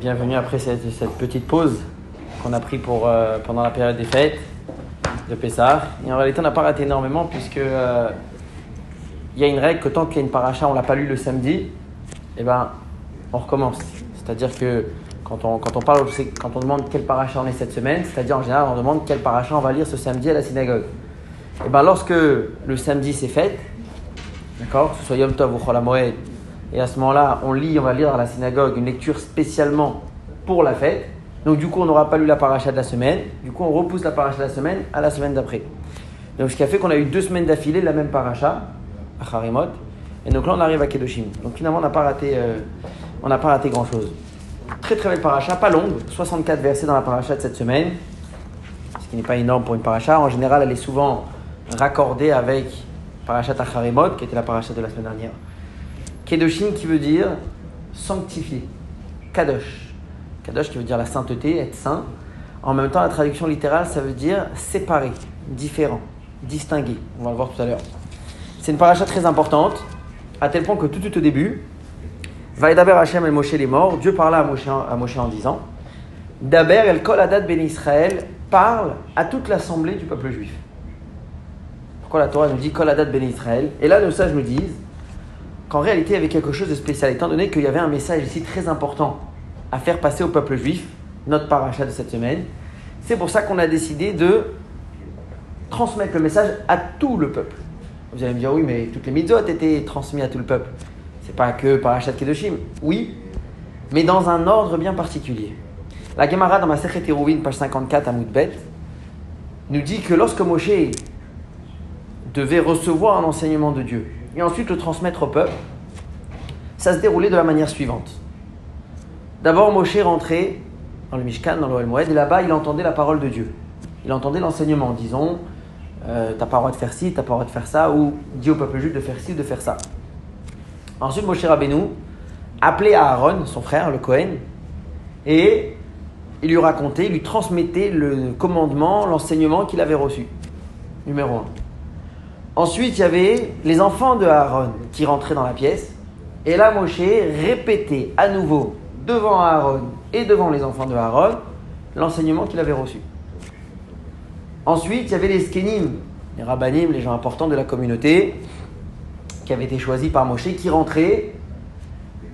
Bienvenue après cette, petite pause qu'on a pris pour, euh, pendant la période des fêtes de Pessah. Et en réalité, on n'a pas raté énormément puisque euh, il y a une règle que tant qu'il y a une paracha, on l'a pas lu le samedi, eh ben, on recommence. C'est-à-dire que quand on, quand on demande quel paracha on est cette semaine, c'est-à-dire en général, on demande quel paracha on va lire ce samedi à la synagogue. Et ben, lorsque le samedi c'est fête, d'accord, que ce soit Yom Tov ou Chol et à ce moment-là, on lit, on va lire à la synagogue une lecture spécialement pour la fête. Donc du coup, on n'aura pas lu la paracha de la semaine. Du coup, on repousse la paracha de la semaine à la semaine d'après. Donc ce qui a fait qu'on a eu deux semaines d'affilée la même paracha, à Harimot. Et donc là, on arrive à Kedoshim. Donc finalement, on n'a pas raté, euh, raté grand-chose. Très très belle paracha, pas longue, 64 versets dans la paracha de cette semaine, ce qui n'est pas énorme pour une paracha. En général, elle est souvent raccordée avec parachat Acharimot, qui était la paracha de la semaine dernière. Kedoshim qui veut dire sanctifié. Kadosh. Kadosh qui veut dire la sainteté, être saint. En même temps, la traduction littérale, ça veut dire séparé, différent, distingué. On va le voir tout à l'heure. C'est une paracha très importante, à tel point que tout, tout au début, Vaïdaber Hashem el Moshe les morts, Dieu parla à Moshe, en disant Daber el Kol Adat Ben Israël parle à toute l'assemblée du peuple juif. Pourquoi la Torah nous dit Kol Adat Ben Israël? Et là, nos sages nous disent qu'en réalité, il y avait quelque chose de spécial, étant donné qu'il y avait un message ici très important à faire passer au peuple juif, notre paracha de cette semaine. C'est pour ça qu'on a décidé de transmettre le message à tout le peuple. Vous allez me dire, oui, mais toutes les mitzvot étaient transmises à tout le peuple. C'est pas que parachat Kedoshim. Oui, mais dans un ordre bien particulier. La Gemara dans ma Eruvin, page 54 à Moudbet, nous dit que lorsque Moshe devait recevoir un enseignement de Dieu et ensuite le transmettre au peuple, ça se déroulait de la manière suivante. D'abord, Moshe rentrait dans le Mishkan, dans l'Oel Moed, et là-bas, il entendait la parole de Dieu. Il entendait l'enseignement, disons, euh, t'as pas le droit de faire ci, t'as pas le droit de faire ça, ou dis au peuple juif de faire ci ou de faire ça. Ensuite, Moshe Rabbeinu appelait Aaron, son frère, le Cohen, et il lui racontait, il lui transmettait le commandement, l'enseignement qu'il avait reçu. Numéro un. Ensuite, il y avait les enfants de Aaron qui rentraient dans la pièce. Et là, Moshe répétait à nouveau devant Aaron et devant les enfants de Aaron l'enseignement qu'il avait reçu. Ensuite, il y avait les skenim, les rabbanim, les gens importants de la communauté, qui avaient été choisis par Moshe, qui rentraient.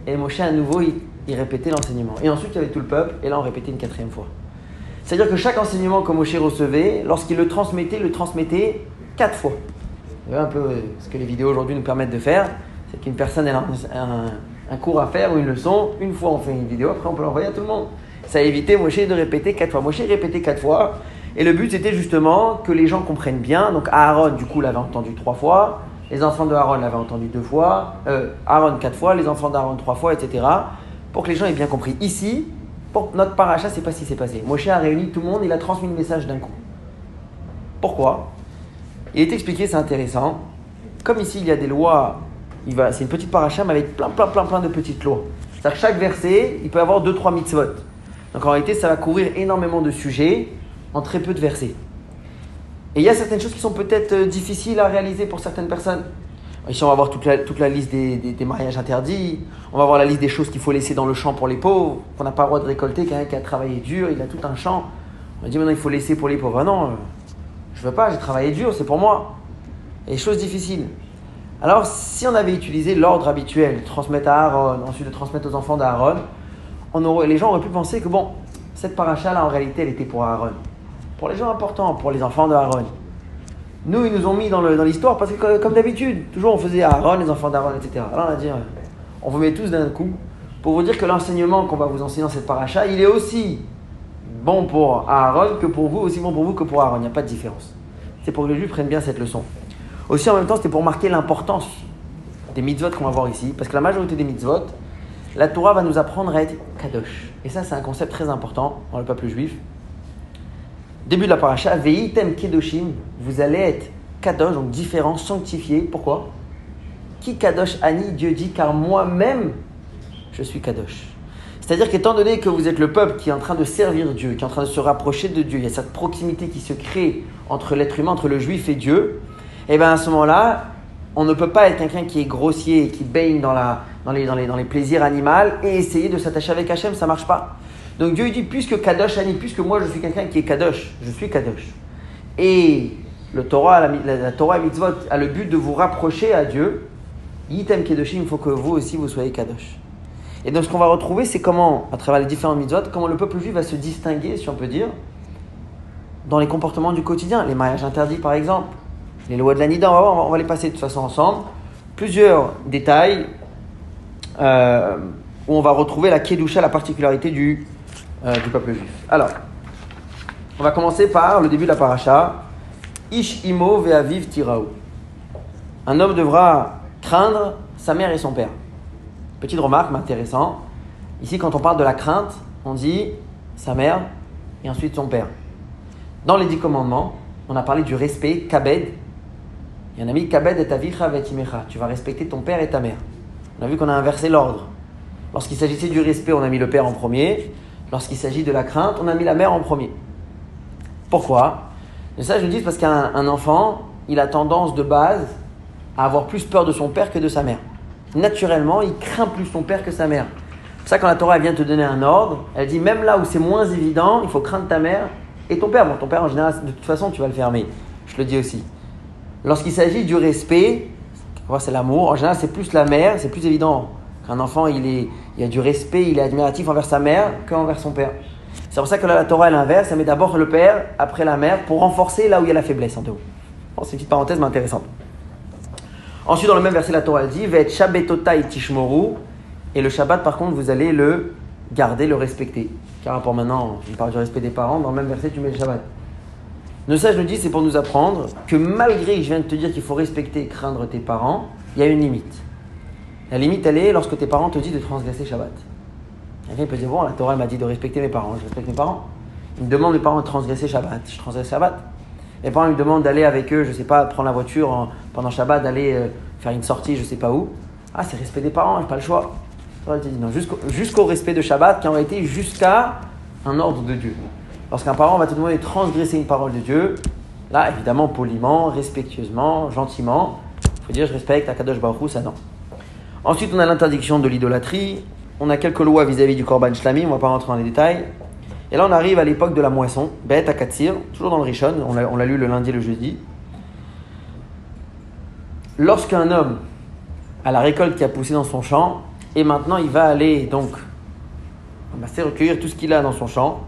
Et Moshe, à nouveau, il, il répétait l'enseignement. Et ensuite, il y avait tout le peuple, et là, on répétait une quatrième fois. C'est-à-dire que chaque enseignement que Moshe recevait, lorsqu'il le transmettait, le transmettait quatre fois. Un peu ce que les vidéos aujourd'hui nous permettent de faire, c'est qu'une personne a un cours à faire ou une leçon, une fois on fait une vidéo, après on peut l'envoyer à tout le monde. Ça a évité Moshe de répéter quatre fois. Moshe répétait quatre fois, et le but c'était justement que les gens comprennent bien. Donc Aaron, du coup, l'avait entendu trois fois, les enfants de Aaron l'avaient entendu deux fois, euh, Aaron quatre fois, les enfants d'Aaron trois fois, etc. Pour que les gens aient bien compris. Ici, pour notre paracha, c'est pas ce qui s'est passé. Moshe a réuni tout le monde, il a transmis le message d'un coup. Pourquoi? Il est expliqué, c'est intéressant. Comme ici, il y a des lois, c'est une petite paracha, mais avec plein, plein, plein, plein de petites lois. C'est-à-dire que chaque verset, il peut avoir deux, trois mitzvot. Donc en réalité, ça va couvrir énormément de sujets en très peu de versets. Et il y a certaines choses qui sont peut-être euh, difficiles à réaliser pour certaines personnes. Ici, on va voir toute la, liste des mariages interdits. On va voir la liste des choses qu'il faut laisser dans le champ pour les pauvres, qu'on n'a pas le droit de récolter. Quelqu'un qui a travaillé dur, il a tout un champ. On va dire maintenant, il faut laisser pour les pauvres. Ah non, euh, je veux pas, j'ai travaillé dur, c'est pour moi. Et des choses difficiles. Alors, si on avait utilisé l'ordre habituel, transmettre à Aaron, ensuite de transmettre aux enfants d'Aaron, les gens auraient pu penser que bon, cette paracha là, en réalité, elle était pour Aaron. Pour les gens importants, pour les enfants d'Aaron. Nous, ils nous ont mis dans l'histoire parce que, comme- d'habitude, toujours on faisait Aaron, les enfants d'Aaron, etc. Alors on a dit, on vous met tous d'un coup pour vous dire que l'enseignement qu'on va vous enseigner dans cette paracha, il est aussi bon pour Aaron que pour vous, aussi bon pour vous que pour Aaron. Il n'y a pas de différence. C'est pour que les Juifs prennent bien cette leçon. Aussi, en même temps, c'était pour marquer l'importance des mitzvot qu'on va voir ici. Parce que la majorité des mitzvot, la Torah va nous apprendre à être kadosh. Et ça, c'est un concept très important dans le peuple juif. Début de la paracha, Veitem kedoshim, vous allez être kadosh, donc différent, sanctifié. Pourquoi? Qui kadosh ani, Dieu dit, car moi-même, je suis kadosh. C'est-à-dire qu'étant donné que vous êtes le peuple qui est en train de servir Dieu, qui est en train de se rapprocher de Dieu, il y a cette proximité qui se crée entre l'être humain, entre le juif et Dieu, et bien à ce moment-là, on ne peut pas être quelqu'un qui est grossier qui baigne dans la, les, plaisirs animaux et essayer de s'attacher avec Hachem, ça marche pas. Donc Dieu dit, puisque Kadosh Ani, puisque moi je suis quelqu'un qui est Kadosh, je suis Kadosh. Et le Torah, la, la, Torah et Mitzvot a le but de vous rapprocher à Dieu. Yitem Kedoshim, il faut que vous aussi vous soyez Kadosh. Et donc ce qu'on va retrouver, c'est comment, à travers les différents mitzvot, comment le peuple juif va se distinguer, si on peut dire, dans les comportements du quotidien. Les mariages interdits, par exemple, les lois de la Nida, on va, les passer de toute façon ensemble. Plusieurs détails euh, où on va retrouver la Kedusha, la particularité du, euh, du peuple juif. Alors, on va commencer par le début de la paracha. Ish imo ve'aviv tiraou. Un homme devra craindre sa mère et son père. Petite remarque, mais. Ici, quand on parle de la crainte, on dit sa mère et ensuite son père. Dans les dix commandements, on a parlé du respect, kabed. Il y en a mis kabed et avicha vetimecha. Tu vas respecter ton père et ta mère. On a vu qu'on a inversé l'ordre. Lorsqu'il s'agissait du respect, on a mis le père en premier. Lorsqu'il s'agit de la crainte, on a mis la mère en premier. Pourquoi? Et ça, je le dis parce qu'un enfant, il a tendance de base à avoir plus peur de son père que de sa mère. Naturellement, il craint plus son père que sa mère. C'est pour ça quand la Torah vient te donner un ordre, elle dit même là où c'est moins évident, il faut craindre ta mère et ton père. Bon, ton père en général, de toute façon, tu vas le fermer. Je le dis aussi. Lorsqu'il s'agit du respect, c'est l'amour. En général, c'est plus la mère, c'est plus évident. Qu'un enfant, il, est, il a du respect, il est admiratif envers sa mère qu'envers son père. C'est pour ça que là, la Torah, elle inverse. Elle met d'abord le père, après la mère, pour renforcer là où il y a la faiblesse en deux. Bon, c'est une petite parenthèse, mais intéressante. Ensuite, dans le même verset, la Torah elle dit Vet tishmoru. Et le Shabbat, par contre, vous allez le garder, le respecter. Car rapport maintenant, on parle du respect des parents, dans le même verset, tu mets le Shabbat. Le sage nous dit, c'est pour nous apprendre que malgré que je viens de te dire qu'il faut respecter et craindre tes parents, il y a une limite. La limite, elle est lorsque tes parents te disent de transgresser Shabbat. Quelqu'un peut dire, bon, la Torah m'a dit de respecter mes parents, je respecte mes parents. Ils me demandent mes parents de transgresser Shabbat, je transgresse Shabbat. Mes parents me demandent d'aller avec eux, je ne sais pas, prendre la voiture pendant Shabbat, d'aller euh, faire une sortie, je ne sais pas où. Ah, c'est respect des parents, j'ai pas le choix. Jusqu'au respect de Shabbat qui en été jusqu'à un ordre de Dieu. Lorsqu'un parent va te demander de transgresser une parole de Dieu, là, évidemment, poliment, respectueusement, gentiment, il faut dire je respecte Akadosh Baruch ça non. Ensuite, on a l'interdiction de l'idolâtrie, on a quelques lois vis-à-vis du Korban Shlami, on ne va pas rentrer dans les détails. Et là, on arrive à l'époque de la moisson, bête à Katsir, toujours dans le Rishon, on l'a lu le lundi et le jeudi. Lorsqu'un homme a la récolte qui a poussé dans son champ, et maintenant il va aller donc ramasser, recueillir tout ce qu'il a dans son champ,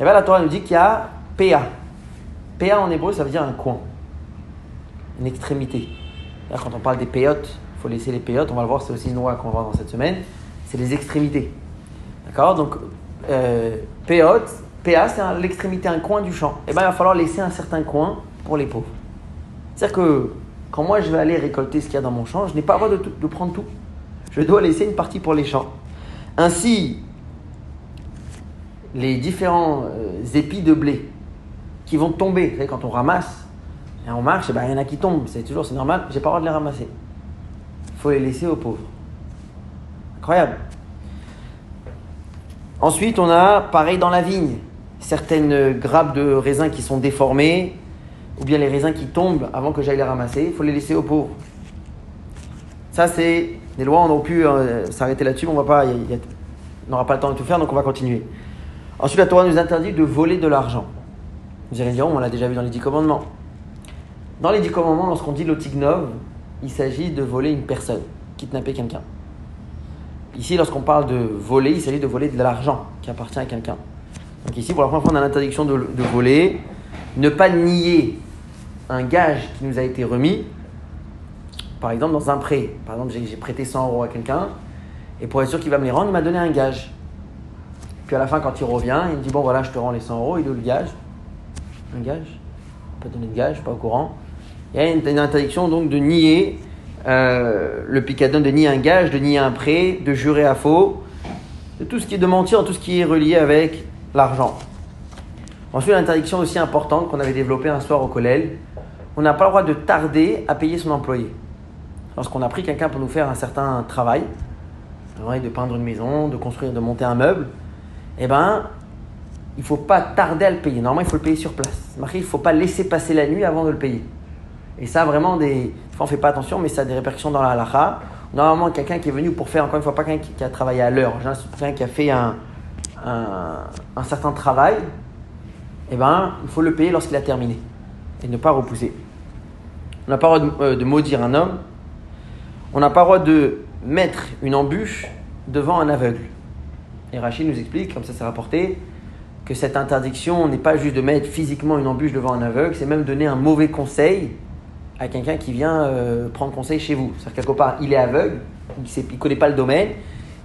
et bien la Torah nous dit qu'il y a PA. PA en hébreu, ça veut dire un coin, une extrémité. quand on parle des péotes, il faut laisser les péotes, on va le voir, c'est aussi une loi qu'on va voir dans cette semaine, c'est les extrémités. D'accord? Donc euh, PA, c'est l'extrémité, un coin du champ. Et eh bien, il va falloir laisser un certain coin pour les pauvres. C'est-à-dire que quand moi je vais aller récolter ce qu'il y a dans mon champ, je n'ai pas le droit de, prendre tout. Je dois laisser une partie pour les champs. Ainsi, les différents euh, épis de blé qui vont tomber, vous savez, quand on ramasse et on marche, eh ben, il y en a qui tombent, c'est toujours c'est normal, j'ai pas le droit de les ramasser. Il faut les laisser aux pauvres. Incroyable. Ensuite, on a, pareil dans la vigne, certaines grappes de raisins qui sont déformées, ou bien les raisins qui tombent avant que j'aille les ramasser, il faut les laisser aux pauvres. Ça, c'est des lois, on aurait pu euh, s'arrêter là-dessus, mais on n'aura pas le temps de tout faire, donc on va continuer. Ensuite, la Torah nous interdit de voler de l'argent. Vous allez dire, on l'a déjà vu dans les dix commandements. Dans les dix commandements, lorsqu'on dit l'otignov, il s'agit de voler une personne, kidnapper quelqu'un. Ici, lorsqu'on parle de voler, il s'agit de voler de l'argent qui appartient à quelqu'un. Donc ici, pour la première fois, on a l'interdiction de, voler, ne pas nier un gage qui nous a été remis, par exemple dans un prêt. Par exemple, j'ai prêté 100 euros à quelqu'un, et pour être sûr qu'il va me les rendre, il m'a donné un gage. Puis à la fin, quand il revient, il me dit Bon, voilà, je te rends les 100 euros, il est le gage Un gage Pas donné de gage, pas au courant. Il y a une interdiction donc de nier euh, le picadon de nier un gage, de nier un prêt, de jurer à faux, de tout ce qui est de mentir, tout ce qui est relié avec l'argent. Ensuite, l'interdiction aussi importante qu'on avait développée un soir au collège, on n'a pas le droit de tarder à payer son employé. Lorsqu'on a pris quelqu'un pour nous faire un certain travail, de peindre une maison, de construire, de monter un meuble, eh ben, il ne faut pas tarder à le payer. Normalement, il faut le payer sur place. Il ne faut pas laisser passer la nuit avant de le payer. Et ça, vraiment, des... on ne fait pas attention, mais ça a des répercussions dans la halakha, Normalement, quelqu'un qui est venu pour faire, encore une fois, pas quelqu'un qui, a travaillé à l'heure, quelqu'un qui a fait un, un, certain travail, eh ben, il faut le payer lorsqu'il a terminé et ne pas repousser. On n'a pas le droit de, euh, de, maudire un homme, on n'a pas le droit de mettre une embûche devant un aveugle. Et Rachid nous explique, comme ça c'est rapporté, que cette interdiction n'est pas juste de mettre physiquement une embûche devant un aveugle, c'est même donner un mauvais conseil à quelqu'un qui vient euh, prendre conseil chez vous. C'est-à-dire quelque part, il est aveugle, il ne connaît pas le domaine,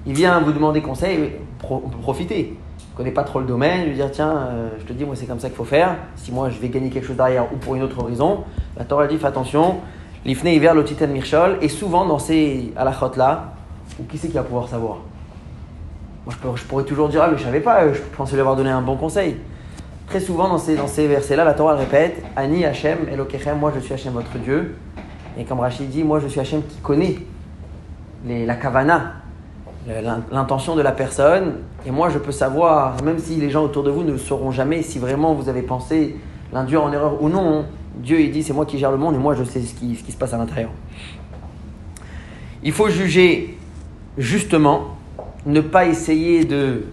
il vient vous demander conseil, profitez. Il ne connaît pas trop le domaine, lui dire tiens, euh, je te dis, moi c'est comme ça qu'il faut faire. Si moi je vais gagner quelque chose derrière ou pour une autre raison, la Torah dit fais attention, l'ifne hiver l'otitan mirchol, et souvent dans ces halachot là, ou qui c'est qui va pouvoir savoir? Moi je, pourrais toujours dire ah mais je savais pas, je pensais lui avoir donné un bon conseil. Très souvent dans ces, dans ces versets-là, la Torah répète Ani Hachem Elokechem, moi je suis Hachem votre Dieu. Et comme Rachid dit, moi je suis Hachem qui connaît la kavana, l'intention de la personne. Et moi je peux savoir, même si les gens autour de vous ne sauront jamais si vraiment vous avez pensé l'induire en erreur ou non. Dieu il dit c'est moi qui gère le monde et moi je sais ce qui, ce qui se passe à l'intérieur. Il faut juger justement, ne pas essayer de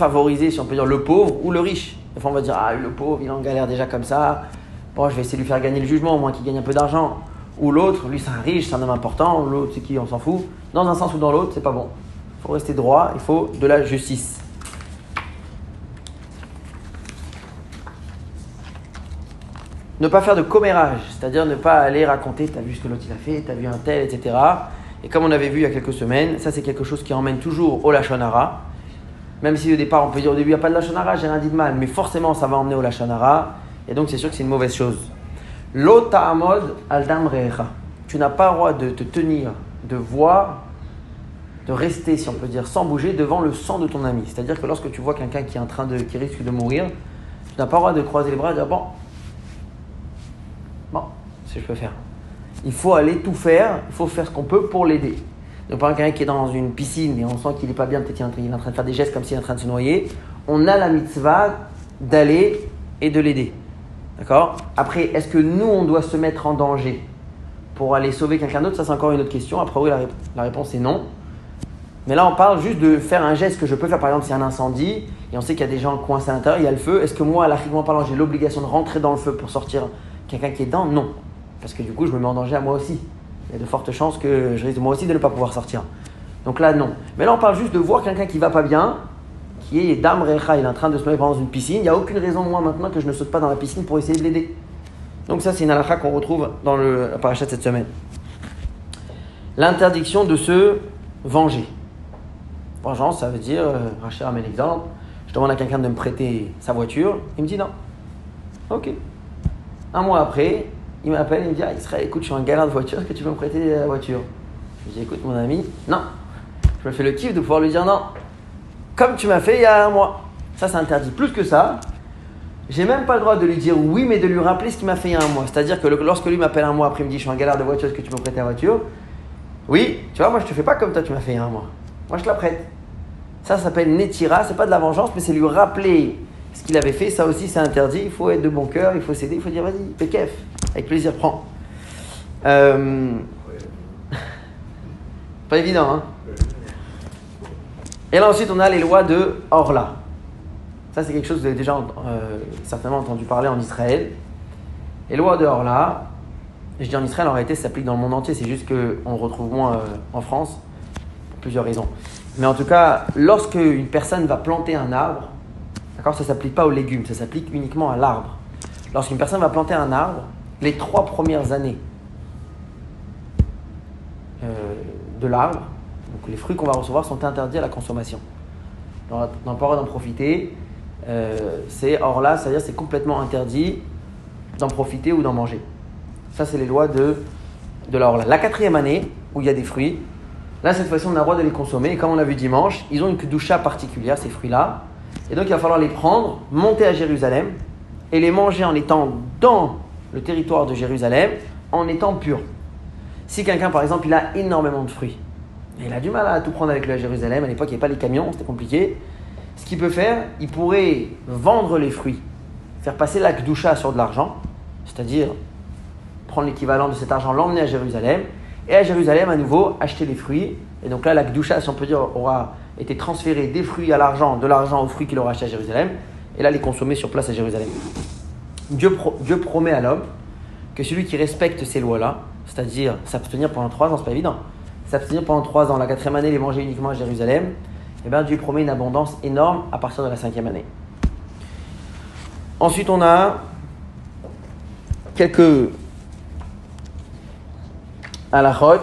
favoriser, si on peut dire, le pauvre ou le riche. Des fois, on va dire, ah, le pauvre, il en galère déjà comme ça. Bon, je vais essayer de lui faire gagner le jugement, au moins qu'il gagne un peu d'argent. Ou l'autre, lui, c'est un riche, c'est un homme important. L'autre, c'est qui, on s'en fout. Dans un sens ou dans l'autre, c'est pas bon. Il faut rester droit, il faut de la justice. Ne pas faire de commérage, c'est-à-dire ne pas aller raconter, t'as vu ce que l'autre il a fait, t'as vu un tel, etc. Et comme on avait vu il y a quelques semaines, ça c'est quelque chose qui emmène toujours au Lachonara. Même si au départ, on peut dire au début, il n'y a pas de lachonara, j'ai rien dit de mal, mais forcément, ça va emmener au lachonara, et donc c'est sûr que c'est une mauvaise chose. L'ota'amod aldam. Tu n'as pas le droit de te tenir, de voir, de rester, si on peut dire, sans bouger devant le sang de ton ami. C'est-à-dire que lorsque tu vois quelqu'un qui est en train de, qui risque de mourir, tu n'as pas le droit de croiser les bras et de dire bon, bon, si je peux faire. Il faut aller tout faire, il faut faire ce qu'on peut pour l'aider. Donc, par exemple, quelqu'un qui est dans une piscine et on sent qu'il n'est pas bien, peut-être qu'il est en train de faire des gestes comme s'il est en train de se noyer, on a la mitzvah d'aller et de l'aider. D'accord? Après, est-ce que nous, on doit se mettre en danger pour aller sauver quelqu'un d'autre? Ça, c'est encore une autre question. Après, oui, la, réponse est non. Mais là, on parle juste de faire un geste que je peux faire. Par exemple, s'il y a un incendie et on sait qu'il y a des gens coincés à l'intérieur, il y a le feu. Est-ce que moi, largement parlant, j'ai l'obligation de rentrer dans le feu pour sortir quelqu'un qui est dedans? Non. Parce que du coup, je me mets en danger à moi aussi il y a de fortes chances que je risque moi aussi de ne pas pouvoir sortir. Donc là, non. Mais là, on parle juste de voir quelqu'un qui va pas bien, qui est Dam Recha, il est en train de se mettre dans une piscine. Il n'y a aucune raison, moi, maintenant, que je ne saute pas dans la piscine pour essayer de l'aider. Donc ça, c'est une halakha qu'on retrouve dans le parachat de cette semaine. L'interdiction de se venger. Vengeance, ça veut dire, euh, Rachel ramène l'exemple, je demande à quelqu'un de me prêter sa voiture, il me dit non. Ok. Un mois après, il m'appelle, il me dit ah, Israël, écoute, je suis en galère de voiture, est-ce que tu peux me prêter la voiture? Je lui dis Écoute, mon ami, non. Je me fais le kiff de pouvoir lui dire non. Comme tu m'as fait il y a un mois. Ça, c'est interdit. Plus que ça, j'ai même pas le droit de lui dire oui, mais de lui rappeler ce qu'il m'a fait il y a un mois. C'est-à-dire que lorsque lui m'appelle un mois après, il me dit Je suis en galère de voiture, est-ce que tu peux me prêter la voiture? Oui, tu vois, moi je te fais pas comme toi, tu m'as fait il y a un mois. Moi je te la prête. Ça, ça s'appelle Netira, c'est pas de la vengeance, mais c'est lui rappeler ce qu'il avait fait, ça aussi c'est interdit. Il faut être de bon cœur, il faut céder, il faut dire vas-y, pékef, avec plaisir, prends. Euh, pas évident, hein Et là ensuite on a les lois de Orla. Ça c'est quelque chose que vous avez déjà euh, certainement entendu parler en Israël. Les lois de Orla, je dis en Israël, en réalité ça s'applique dans le monde entier, c'est juste qu'on retrouve moins euh, en France, pour plusieurs raisons. Mais en tout cas, lorsque une personne va planter un arbre, D'accord Ça ne s'applique pas aux légumes, ça s'applique uniquement à l'arbre. Lorsqu'une personne va planter un arbre, les trois premières années euh, de l'arbre, les fruits qu'on va recevoir sont interdits à la consommation. On n'a pas le droit d'en profiter. Euh, c'est or là, c'est-à-dire c'est complètement interdit d'en profiter ou d'en manger. Ça, c'est les lois de, de la La quatrième année, où il y a des fruits, là, cette fois-ci, on a le droit de les consommer. Et comme on l'a vu dimanche, ils ont une kedusha particulière, ces fruits-là. Et donc il va falloir les prendre, monter à Jérusalem et les manger en étant dans le territoire de Jérusalem, en étant pur. Si quelqu'un, par exemple, il a énormément de fruits, et il a du mal à tout prendre avec lui à Jérusalem, à l'époque il n'y avait pas les camions, c'était compliqué, ce qu'il peut faire, il pourrait vendre les fruits, faire passer l'akdoucha sur de l'argent, c'est-à-dire prendre l'équivalent de cet argent, l'emmener à Jérusalem, Et à Jérusalem, à nouveau, acheter les fruits. Et donc là, la Gdusha, si on peut dire, aura été transférée des fruits à l'argent, de l'argent aux fruits qu'il aura acheté à Jérusalem. Et là, les consommer sur place à Jérusalem. Dieu, promet à l'homme que celui qui respecte ces lois-là, c'est-à-dire s'abstenir pendant trois ans, c'est pas évident, s'abstenir pendant trois ans, la quatrième année, les manger uniquement à Jérusalem, eh bien Dieu promet une abondance énorme à partir de la cinquième année. Ensuite, on a quelques halachot.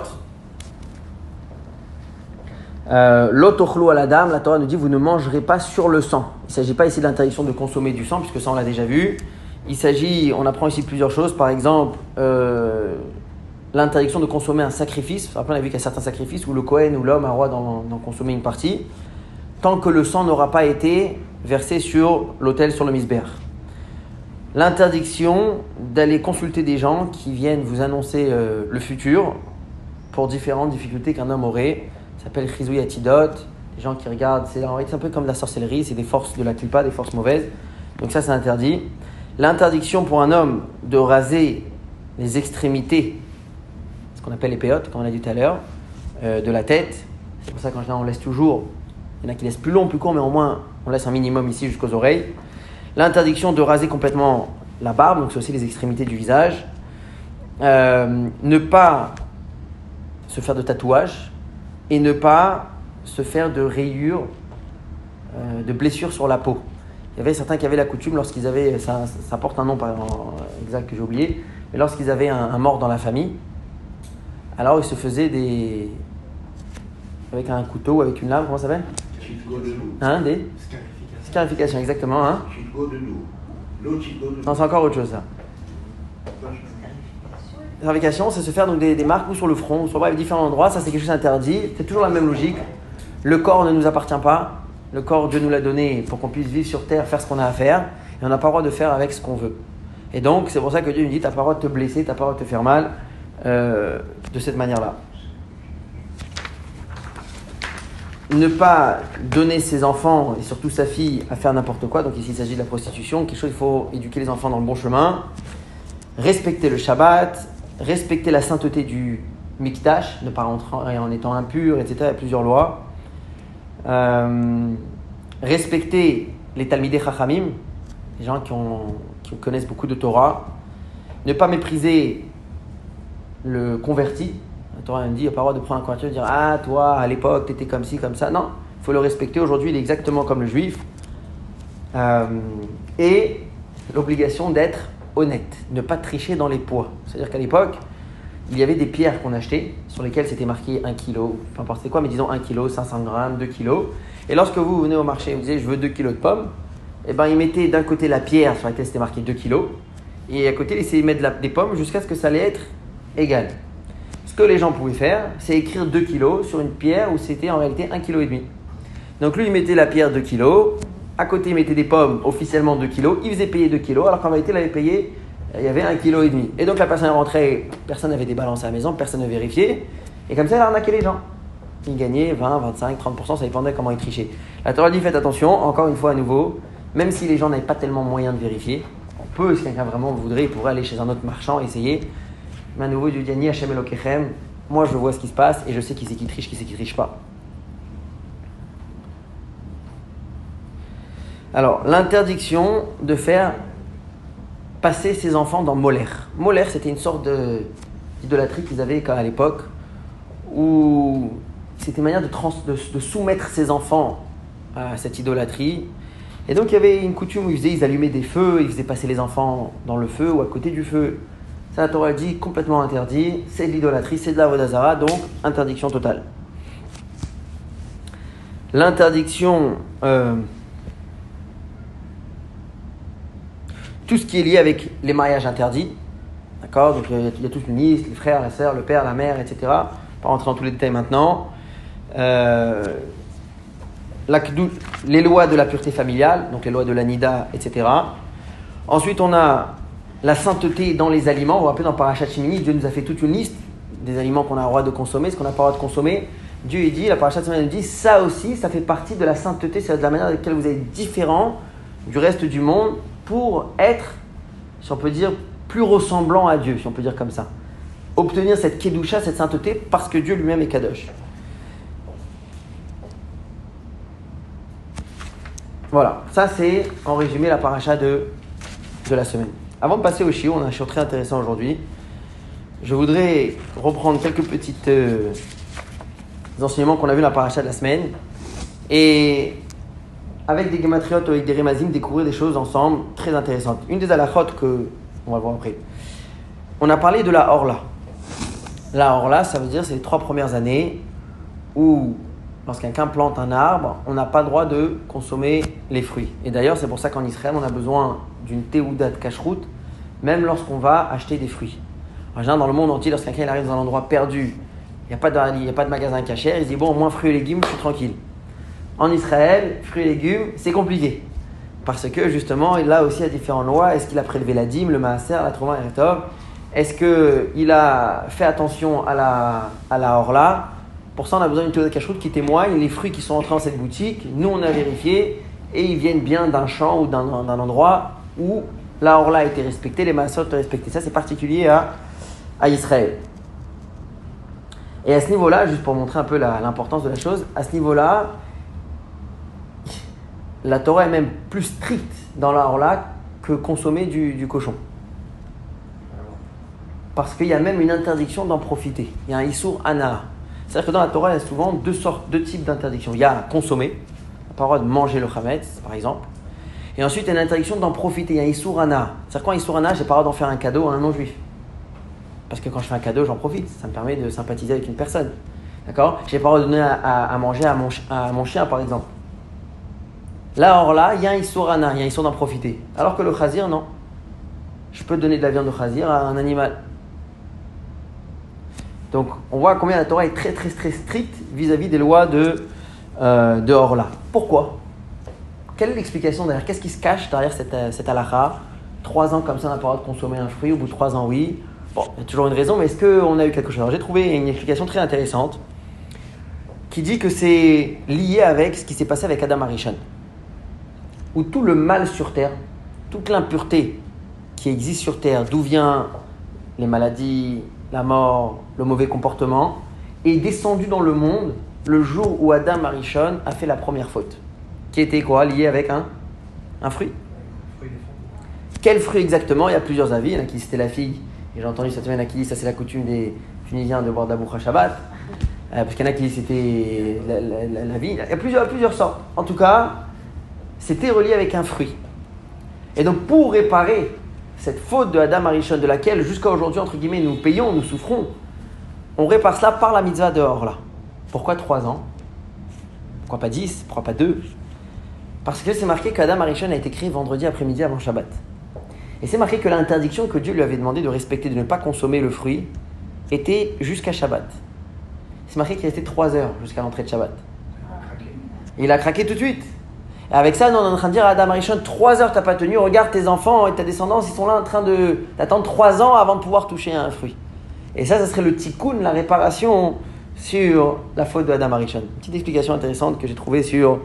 Euh, L'autochlo à la dame, la Torah nous dit vous ne mangerez pas sur le sang. Il ne s'agit pas ici de l'interdiction de consommer du sang, puisque ça on l'a déjà vu. Il s'agit, on apprend ici plusieurs choses. Par exemple, euh, l'interdiction de consommer un sacrifice. Après, on a vu qu'il y a certains sacrifices où le Kohen ou l'homme a droit d'en consommer une partie, tant que le sang n'aura pas été versé sur l'autel, sur le misber. L'interdiction d'aller consulter des gens qui viennent vous annoncer euh, le futur pour différentes difficultés qu'un homme aurait. Ça s'appelle Chizuyatidot. Des gens qui regardent, c'est un peu comme la sorcellerie, c'est des forces de la culpa, des forces mauvaises. Donc ça, c'est interdit. L'interdiction pour un homme de raser les extrémités, ce qu'on appelle les péotes, comme on a dit tout à l'heure, euh, de la tête. C'est pour ça qu'en général, on laisse toujours. Il y en a qui laissent plus long, plus court, mais au moins, on laisse un minimum ici jusqu'aux oreilles. L'interdiction de raser complètement la barbe, donc c'est aussi les extrémités du visage. Euh, ne pas se faire de tatouages et ne pas se faire de rayures, euh, de blessures sur la peau. Il y avait certains qui avaient la coutume, lorsqu'ils avaient, ça, ça, porte un nom par exact que j'ai oublié, mais lorsqu'ils avaient un, mort dans la famille, alors ils se faisaient des. avec un couteau, avec une lame, comment ça s'appelle? Hein, des Scarification, exactement. Hein non, c'est encore autre chose ça. Scarification, c'est se faire donc, des, des, marques ou sur le front, ou sur bref, différents endroits, ça c'est quelque chose d'interdit. C'est toujours la même logique. Le corps ne nous appartient pas. Le corps, Dieu nous l'a donné pour qu'on puisse vivre sur terre, faire ce qu'on a à faire, et on n'a pas le droit de faire avec ce qu'on veut. Et donc, c'est pour ça que Dieu nous dit, tu n'as pas le droit de te blesser, tu n'as pas le droit de te faire mal euh, de cette manière-là. Ne pas donner ses enfants, et surtout sa fille, à faire n'importe quoi. Donc ici, il s'agit de la prostitution. Quelque chose, il faut éduquer les enfants dans le bon chemin. Respecter le Shabbat, respecter la sainteté du Mikdash, ne pas rentrer en étant impur, etc. Il y a plusieurs lois. Euh, respecter les Talmidei Chachamim, les gens qui, ont, qui, connaissent beaucoup de Torah. Ne pas mépriser le converti. La Torah dit, il n'y a pas de prendre un converti et de dire Ah, toi, à l'époque, tu étais comme ci, comme ça. Non, il faut le respecter. Aujourd'hui, il est exactement comme le juif. Euh, et l'obligation d'être honnête, ne pas tricher dans les poids. C'est-à-dire qu'à l'époque, il y avait des pierres qu'on achetait sur lesquelles c'était marqué 1 kg, peu importe quoi, mais disons 1 kg, 500 grammes, 2 kg. Et lorsque vous venez au marché et vous disiez je veux 2 kg de pommes, et eh ben, ils mettaient d'un côté la pierre sur laquelle c'était marqué 2 kg, et à côté, ils essayaient de mettre des pommes jusqu'à ce que ça allait être égal. Ce que les gens pouvaient faire, c'est écrire 2 kg sur une pierre où c'était en réalité 1 kg et demi. Donc lui, il mettait la pierre 2 kg, à côté, il mettait des pommes officiellement 2 kg, il faisait payer 2 kg, alors qu'en réalité, il avait payé il y avait un kilo et demi. Et donc la personne est rentrée, personne n'avait des balances à la maison, personne ne vérifiait. Et comme ça, elle a arnaqué les gens. Il gagnait 20, 25, 30%, ça dépendait comment il trichait. La Torah dit faites attention, encore une fois à nouveau, même si les gens n'avaient pas tellement moyen de vérifier, on peut, si quelqu'un vraiment voudrait, il pourrait aller chez un autre marchand, essayer. Mais à nouveau, Dieu dit Hashem Elokechem, moi je vois ce qui se passe et je sais qui c'est qui triche, qui c'est qui triche pas. Alors, l'interdiction de faire passer ses enfants dans Moller. Moller, c'était une sorte d'idolâtrie qu'ils avaient à l'époque, où c'était une manière de, de, soumettre ses enfants à cette idolâtrie. Et donc il y avait une coutume où ils faisaient, ils allumaient des feux, ils faisaient passer les enfants dans le feu ou à côté du feu. Ça, la Torah dit complètement interdit, c'est de l'idolâtrie, c'est de la Vodazara, donc interdiction totale. L'interdiction euh, tout ce qui est lié avec les mariages interdits. D'accord? Donc il y, a, toute une liste, les frères, la sœur, le père, la mère, etc. Pas rentrer dans tous les détails maintenant. Euh, les lois de la pureté familiale, donc les lois de l'anida, etc. Ensuite, on a la sainteté dans les aliments. Vous vous rappelez, dans Parashat Shemini, Dieu nous a fait toute une liste des aliments qu'on a le droit de consommer, ce qu'on n'a pas le droit de consommer. Dieu il dit, la Parashat Shemini nous dit, ça aussi, ça fait partie de la sainteté, c'est de la manière dans laquelle vous êtes différent du reste du monde pour être, si on peut dire, plus ressemblant à Dieu, si on peut dire comme ça. obtenir cette kedusha, cette sainteté, parce que Dieu lui-même est kadosh. Voilà, ça c'est en résumé la paracha de, la semaine. Avant de passer au chiot, on a un chiot très intéressant aujourd'hui. Je voudrais reprendre quelques petits euh, enseignements qu'on a vu dans la paracha de la semaine et avec des gematriotes, avec des remazim, découvrir des choses ensemble très intéressantes. Une des halachot que on va voir après. On a parlé de la orla. La orla, ça veut dire c'est les trois premières années où lorsqu'un plante un arbre, on n'a pas le droit de consommer les fruits. Et d'ailleurs, c'est pour ça qu'en Israël, on a besoin d'une théouda de cacheroute, même lorsqu'on va acheter des fruits. En général, dans le monde entier, lorsqu'un arrive dans un endroit perdu, il n'y a, pas de, a pas de magasin cachère, il se dit Bon, moins fruits et légumes, je suis tranquille. En Israël, fruits et légumes, c'est compliqué. Parce que justement, là aussi, il y a différentes lois. Est-ce qu'il a prélevé la dîme, le maaser, la trouma et Est-ce qu'il a fait attention à la, à la orla? Pour ça, on a besoin d'une théorie de cacheroute qui témoigne les fruits qui sont entrés dans cette boutique. Nous, on a vérifié et ils viennent bien d'un champ ou d'un endroit où la orla a été respectée, les massot ont été respectés. Ça, c'est particulier à, à Israël. Et à ce niveau-là, juste pour montrer un peu l'importance de la chose, à ce niveau-là, la Torah est même plus stricte dans la orla que consommer du, cochon. Parce qu'il y a même une interdiction d'en profiter. Il y a un Issour Ana. C'est-à-dire que dans la Torah, il y a souvent deux sortes, deux types d'interdictions. Il y a consommer, pas le droit de manger le chametz, par exemple. Et ensuite, il y a une interdiction d'en profiter. Il y a Issourana. C'est-à-dire quoi Issourana J'ai pas le droit d'en faire un cadeau à un non-juif. Parce que quand je fais un cadeau, j'en profite. Ça me permet de sympathiser avec une personne. D'accord? J'ai pas le droit de donner à, manger à mon, chien, par exemple. Là, or là, il y a un Issourana, il y a un Issour d'en profiter. Alors que le chazir, non. Je peux donner de la viande de chazir à un animal. Donc on voit combien la Torah est très très très stricte vis-à-vis des lois de, euh, de Horla. Pourquoi? Quelle est l'explication derrière? Qu'est-ce qui se cache derrière cette, euh, cette Trois ans comme ça, on n'a pas le droit de consommer un fruit, au bout de trois ans, oui. Bon, il y a toujours une raison, mais est-ce qu'on a eu quelque chose? Alors j'ai trouvé une explication très intéressante qui dit que c'est lié avec ce qui s'est passé avec Adam Arishon. Où tout le mal sur terre, toute l'impureté qui existe sur terre, d'où viennent les maladies, la mort, le mauvais comportement, est descendu dans le monde le jour où Adam Arishon a fait la première faute. Qui était quoi Lié avec un, un fruit? Quel fruit exactement? Il y a plusieurs avis. Il y en a qui c'était la fille. Et j'ai entendu cette semaine qui dit ça c'est la coutume des Tunisiens de boire d'Abou Shabbat. Euh, parce qu'il y en a qui c'était la, la, vie. Il y a plusieurs, plusieurs sortes. En tout cas, c'était relié avec un fruit. Et donc pour réparer cette faute de Adam Arishon, de laquelle jusqu'à aujourd'hui, entre guillemets, nous payons, nous souffrons, on répare cela par la mitzvah dehors là. Pourquoi trois ans? Pourquoi pas dix? Pourquoi pas deux? Parce que c'est marqué qu'Adam Arishon a été créé vendredi après-midi avant Shabbat. Et c'est marqué que l'interdiction que Dieu lui avait demandé de respecter, de ne pas consommer le fruit, était jusqu'à Shabbat. C'est marqué qu'il restait trois heures jusqu'à l'entrée de Shabbat. il a craqué tout de suite. Et avec ça, nous, on est en train de dire à Adam Arishon, trois heures t'as pas tenu, regarde tes enfants et ta descendance, ils sont là en train d'attendre trois ans avant de pouvoir toucher un fruit. Et ça, ça serait le tikkun, la réparation sur la faute de Adam Arishon. Petite explication intéressante que j'ai trouvée sur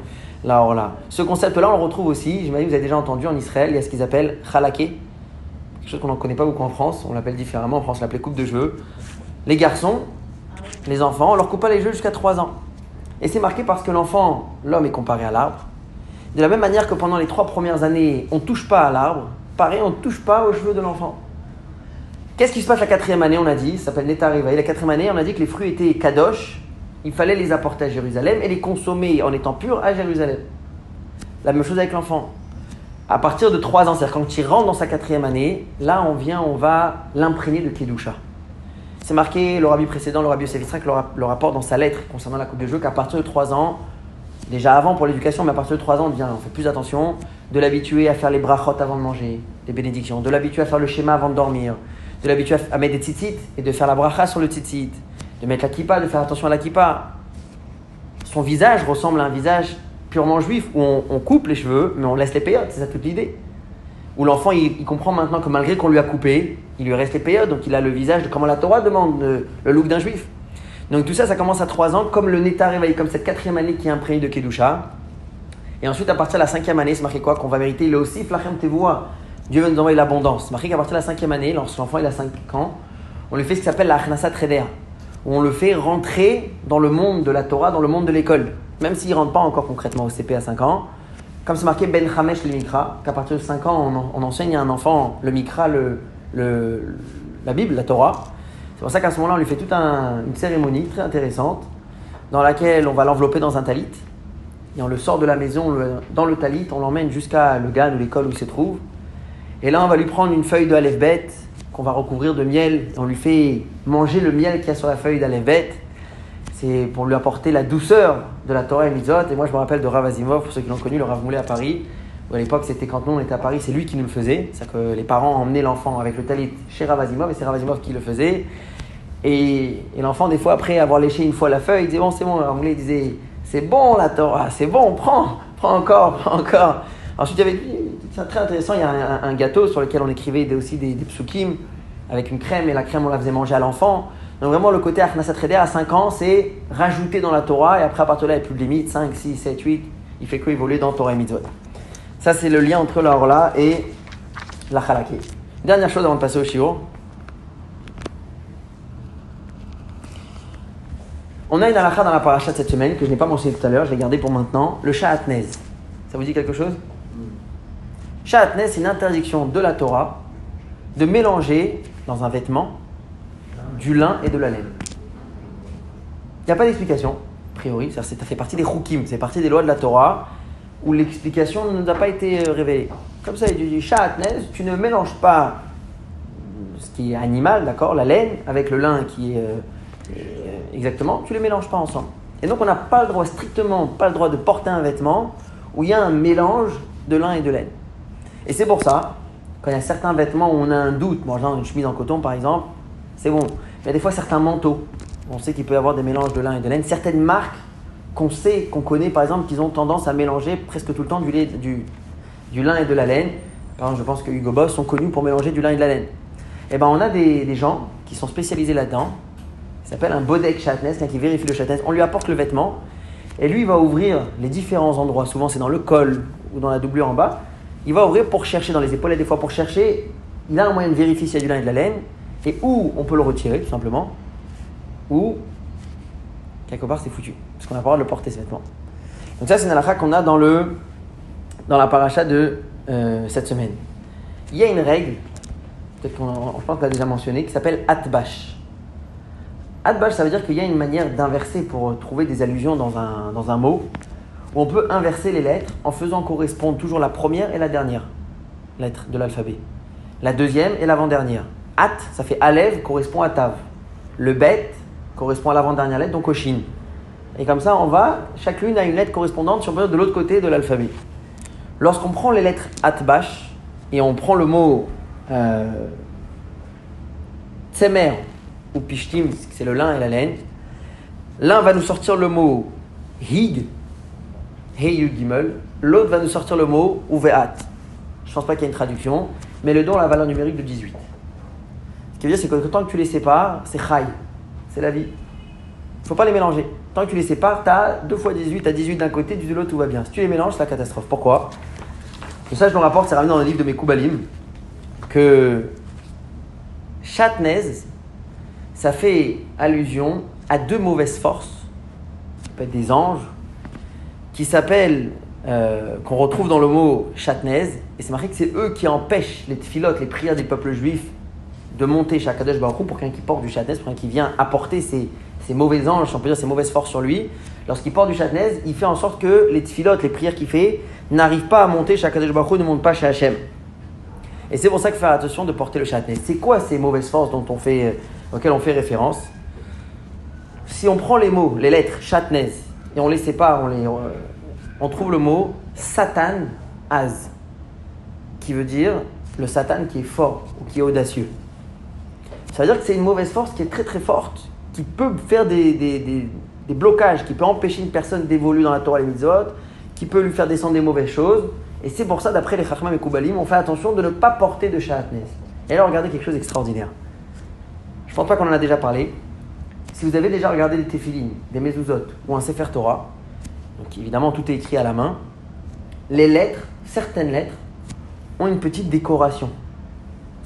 la Orla. Ce concept-là, on le retrouve aussi, j'imagine que vous avez déjà entendu en Israël, il y a ce qu'ils appellent chalaké, quelque chose qu'on n'en connaît pas beaucoup en France, on l'appelle différemment, en France on l'appelait coupe de cheveux. Les garçons, les enfants, on leur coupe pas les cheveux jusqu'à trois ans. Et c'est marqué parce que l'enfant, l'homme est comparé à l'arbre, de la même manière que pendant les trois premières années, on ne touche pas à l'arbre, pareil, on ne touche pas aux cheveux de l'enfant. Qu'est-ce qui se passe la quatrième année On a dit, ça s'appelle l'état réveil. La quatrième année, on a dit que les fruits étaient kadosh, il fallait les apporter à Jérusalem et les consommer en étant purs à Jérusalem. La même chose avec l'enfant. À partir de trois ans, c'est-à-dire quand il rentre dans sa quatrième année, là on vient, on va l'imprégner de Kedusha. C'est marqué, le précédent, le rabbi Yosef le rapporte dans sa lettre concernant la coupe de jeu qu'à partir de trois ans, déjà avant pour l'éducation, mais à partir de 3 ans, on, on fait plus attention, de l'habituer à faire les brachot avant de manger, les bénédictions, de l'habituer à faire le schéma avant de dormir, de l'habituer à mettre des tzitzit et de faire la bracha sur le tzitzit, de mettre la kippa, de faire attention à la kippa. Son visage ressemble à un visage purement juif où on, coupe les cheveux, mais on laisse les payotes, c'est ça toute l'idée. Où l'enfant il, comprend maintenant que malgré qu'on lui a coupé, il lui reste les payotes, donc il a le visage de comment la Torah demande, le look d'un juif. Donc tout ça, ça commence à 3 ans, comme le Neta réveille, comme cette quatrième année qui est imprégnée de Kedusha. Et ensuite, à partir de la cinquième année, c'est marqué quoi Qu'on va mériter le aussi Flachem Tevoua. Dieu va nous envoyer l'abondance. C'est marqué qu'à partir de la cinquième année, lorsque l'enfant a 5 ans, on lui fait ce qui s'appelle la Achnasat Reder, où on le fait rentrer dans le monde de la Torah, dans le monde de l'école, même s'il ne rentre pas encore concrètement au CP à 5 ans. Comme c'est marqué Ben Hamesh le Mikra, qu'à partir de 5 ans, on, enseigne à un enfant le Mikra, le, la Bible, la Torah. C'est pour ça qu'à ce moment-là, on lui fait toute une cérémonie très intéressante, dans laquelle on va l'envelopper dans un talit, et on le sort de la maison dans le talit, on l'emmène jusqu'à le GAN ou l'école où il se trouve. Et là, on va lui prendre une feuille de Aleph qu'on va recouvrir de miel. On lui fait manger le miel qu'il y a sur la feuille d'Aleph. C'est pour lui apporter la douceur de la Torah et Mitzvot. Et moi, je me rappelle de Rav Azimov, pour ceux qui l'ont connu, le Rav Moulé à Paris. À l'époque, c'était quand nous, on était à Paris, c'est lui qui nous le faisait. C'est-à-dire que les parents emmenaient l'enfant avec le talit chez Rav Azimov et c'est Rav Azimov qui le faisait. Et, l'enfant, des fois, après avoir léché une fois la feuille, il disait Bon, c'est bon. Moulé disait C'est bon la Torah, c'est bon, prends, prends encore, prends encore. Ensuite, il y avait c'est très intéressant. Il y a un, gâteau sur lequel on écrivait aussi des, des psukim avec une crème et la crème on la faisait manger à l'enfant. Donc vraiment le côté Achnasat à 5 ans, c'est rajouter dans la Torah et après à partir de là il n'y a plus de limite, 5, 6, 7, 8, il fait que évoluer dans Torah et Mitzvot. Ça c'est le lien entre la Orla et la Chalaki. Dernière chose avant de passer au Shiur. On a une halakha dans la paracha de cette semaine que je n'ai pas mentionné tout à l'heure, je l'ai gardé pour maintenant, le Sha'atnez. Ça vous dit quelque chose? Sha'atnez, c'est une interdiction de la Torah de mélanger dans un vêtement du lin et de la laine. Il n'y a pas d'explication, a priori, ça, fait partie des chukim, c'est partie des lois de la Torah, où l'explication ne n'a pas été euh, révélée. Comme ça, il dit Sha'atnez, tu ne mélanges pas ce qui est animal, d'accord, la laine, avec le lin qui est euh, exactement, tu les mélanges pas ensemble. Et donc on n'a pas le droit, strictement pas le droit de porter un vêtement où il y a un mélange de lin et de laine. Et c'est pour ça, quand il y a certains vêtements où on a un doute, bon, genre une chemise en coton par exemple, c'est bon. Mais il y a des fois certains manteaux, on sait qu'il peut y avoir des mélanges de lin et de laine. Certaines marques qu'on sait, qu'on connaît par exemple, qu'ils ont tendance à mélanger presque tout le temps du, lait, lin et de la laine. Par exemple, je pense que Hugo Boss sont connus pour mélanger du lin et de la laine. Et eh ben on a des gens qui sont spécialisés là-dedans. Il s'appelle un bodek chatness, qui vérifie le chatness. On lui apporte le vêtement et lui il va ouvrir les différents endroits. Souvent c'est dans le col ou dans la doublure en bas il va ouvrir pour chercher dans les épaules, des fois pour chercher, il a un moyen de vérifier s'il y a du lin et de la laine, et où on peut le retirer, tout simplement, ou quelque part c'est foutu, parce qu'on n'a pas le droit de le porter ce vêtement. Donc ça c'est une halakha qu'on a dans, le, dans la paracha de euh, cette semaine. Il y a une règle, peut-être qu'on je pense l'a déjà mentionné, qui s'appelle atbash. Atbash, ça veut dire qu'il y a une manière d'inverser pour trouver des allusions dans un, dans un mot où on peut inverser les lettres en faisant correspondre toujours la première et la dernière lettre de l'alphabet. La deuxième et l'avant-dernière. At, ça fait Alev, correspond à Tav. Le Bet correspond à l'avant-dernière lettre, donc au Shin. Et comme ça, on va, chacune a une lettre correspondante sur de l'autre côté de l'alphabet. Lorsqu'on prend les lettres Atbash et on prend le mot euh, Tsemer ou Pishtim, c'est le lin et la laine, l'un va nous sortir le mot Hig, Hey Gimel. L'autre va nous sortir le mot Uveat. Je pense pas qu'il y ait une traduction, mais le don a la valeur numérique de 18. Ce qui veut dire, c'est que tant que tu les sépares, c'est Chai. C'est la vie. Faut pas les mélanger. Tant que tu les sépares, tu as 2 fois 18, tu as 18 d'un côté, du de l'autre, tout va bien. Si tu les mélanges, c'est la catastrophe. Pourquoi? Ça, je me rapporte, c'est ramené dans le livre de mes Koubalim, que Chatnez, ça fait allusion à deux mauvaises forces. Des anges qui s'appelle, euh, qu'on retrouve dans le mot chatnez, et c'est marqué que c'est eux qui empêchent les tfilotes, les prières des peuples juifs, de monter chez Akadosh pour quelqu'un qui porte du chatnez, pour quelqu'un qui vient apporter ses, mauvais anges, on peut dire ses mauvaises forces sur lui. Lorsqu'il porte du chatnez, il fait en sorte que les tfilotes, les prières qu'il fait, n'arrivent pas à monter chez Akadosh ne montent pas chez Hachem. Et c'est pour ça qu'il faut faire attention de porter le chatnez. C'est quoi ces mauvaises forces dont on fait, auxquelles on fait référence Si on prend les mots, les lettres chatnez, et on les sépare, on, les, euh, on trouve le mot Satan Az, qui veut dire le Satan qui est fort ou qui est audacieux. Ça veut dire que c'est une mauvaise force qui est très très forte, qui peut faire des, des, des, blocages, qui peut empêcher une personne d'évoluer dans la Torah et les mitzvot, qui peut lui faire descendre des mauvaises choses. Et c'est pour ça, d'après les Chachmam et Koubalim, on fait attention de ne pas porter de Shahatnez. Et là, regardez quelque chose d'extraordinaire. Je ne pense pas qu'on en a déjà parlé, si vous avez déjà regardé des téphilines, des mezuzot ou un sefer Torah, donc évidemment tout est écrit à la main, les lettres, certaines lettres, ont une petite décoration.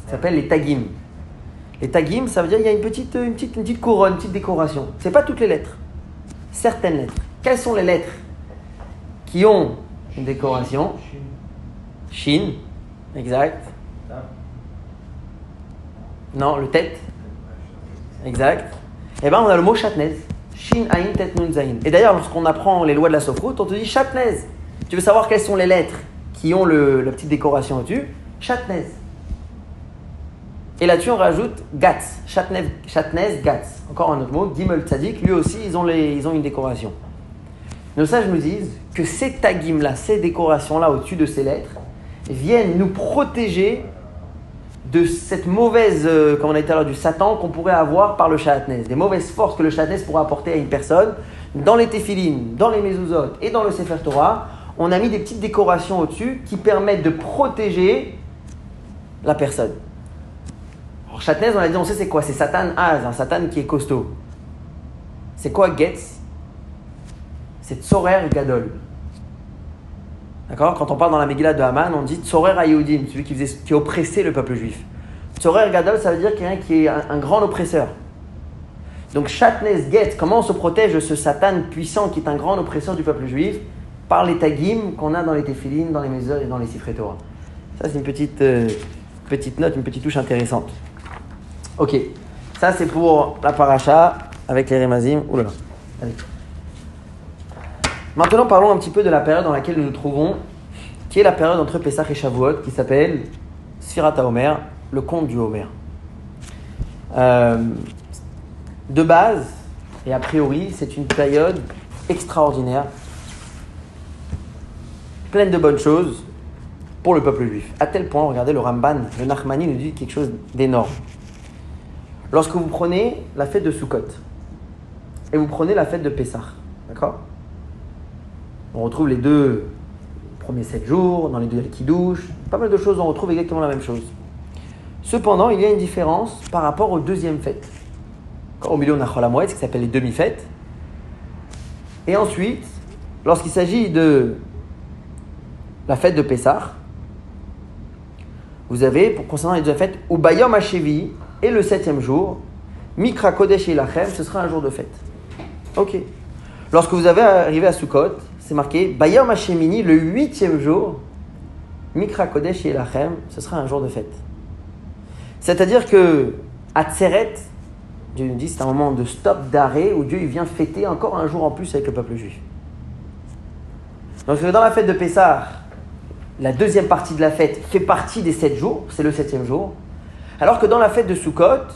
Ça s'appelle les tagim. Les tagim, ça veut dire qu'il y a une petite, une, petite, une petite couronne, une petite décoration. Ce n'est pas toutes les lettres. Certaines lettres. Quelles sont les lettres qui ont une décoration? Shin, exact. Non, le tête. Exact. Eh bien, on a le mot chatnez. Shin, Ain, Tet. Et d'ailleurs, lorsqu'on apprend les lois de la sofroute, on te dit chatnez. Tu veux savoir quelles sont les lettres qui ont le, la petite décoration au-dessus? Chatnez. Et là-dessus, on rajoute Gatz. Chatnez, Chatnez, Gatz. Encore un autre mot. Gimel Tzadik, lui aussi, ils ont, les, ils ont une décoration. Nos sages nous disent que ces tagim-là, ces décorations-là au-dessus de ces lettres, viennent nous protéger de cette mauvaise, euh, comme on a dit tout à l'heure, du Satan qu'on pourrait avoir par le Shahatnez. Des mauvaises forces que le Shahatnez pourrait apporter à une personne. Dans les téphilines, dans les mezuzot et dans le Sefer Torah, on a mis des petites décorations au-dessus qui permettent de protéger la personne. Alors, Shahatnez, on a dit, on sait c'est quoi? C'est Satan Az, un Satan qui est costaud. C'est quoi Getz? C'est Tzorer Gadol. D'accord? Quand on parle dans la Megillah de Haman, on dit Tzorer Ayudim, celui qui, faisait, qui oppressait le peuple juif. Tzorer Gadol, ça veut dire quelqu'un qui est un, grand oppresseur. Donc, Shatnez Get, comment on se protège de ce Satan puissant qui est un grand oppresseur du peuple juif? Par les tagim qu'on a dans les téphilines, dans les mesures et dans les sifrei Torah. Ça, c'est une petite, euh, petite note, une petite touche intéressante. Ok, ça c'est pour la paracha avec les Remazim. Ouh là là. Allez. Maintenant, parlons un petit peu de la période dans laquelle nous nous trouvons, qui est la période entre Pessah et Shavuot, qui s'appelle Sfirat Omer, le conte du Homer. Euh, de base, et a priori, c'est une période extraordinaire, pleine de bonnes choses pour le peuple juif. À tel point, regardez, le Ramban, le Nachmani nous dit quelque chose d'énorme. Lorsque vous prenez la fête de Sukkot et vous prenez la fête de Pessah, d'accord? On retrouve les deux premiers sept jours, dans les deux Kiddush, pas mal de choses, on retrouve exactement la même chose. Cependant, il y a une différence par rapport aux deuxièmes fêtes. Au milieu, on a Cholamoued, ce qui s'appelle les demi-fêtes. Et ensuite, lorsqu'il s'agit de la fête de Pessah, vous avez, pour concernant les deux fêtes, Ubayom Hashevi, et le septième jour, Mikra Kodesh Ilachem, ce sera un jour de fête. Ok. Lorsque vous avez arrivé à Sukkot, c'est marqué Bayom Hashemini, le huitième jour, Mikra Kodesh Ilachem, ce sera un jour de fête. C'est-à-dire que à Tseret, Dieu nous dit c'est un moment de stop, d'arrêt, où Dieu il vient fêter encore un jour en plus avec le peuple juif. Donc dans la fête de Pessah, la deuxième partie de la fête fait partie des sept jours, c'est le septième jour. Alors que dans la fête de Sukkot,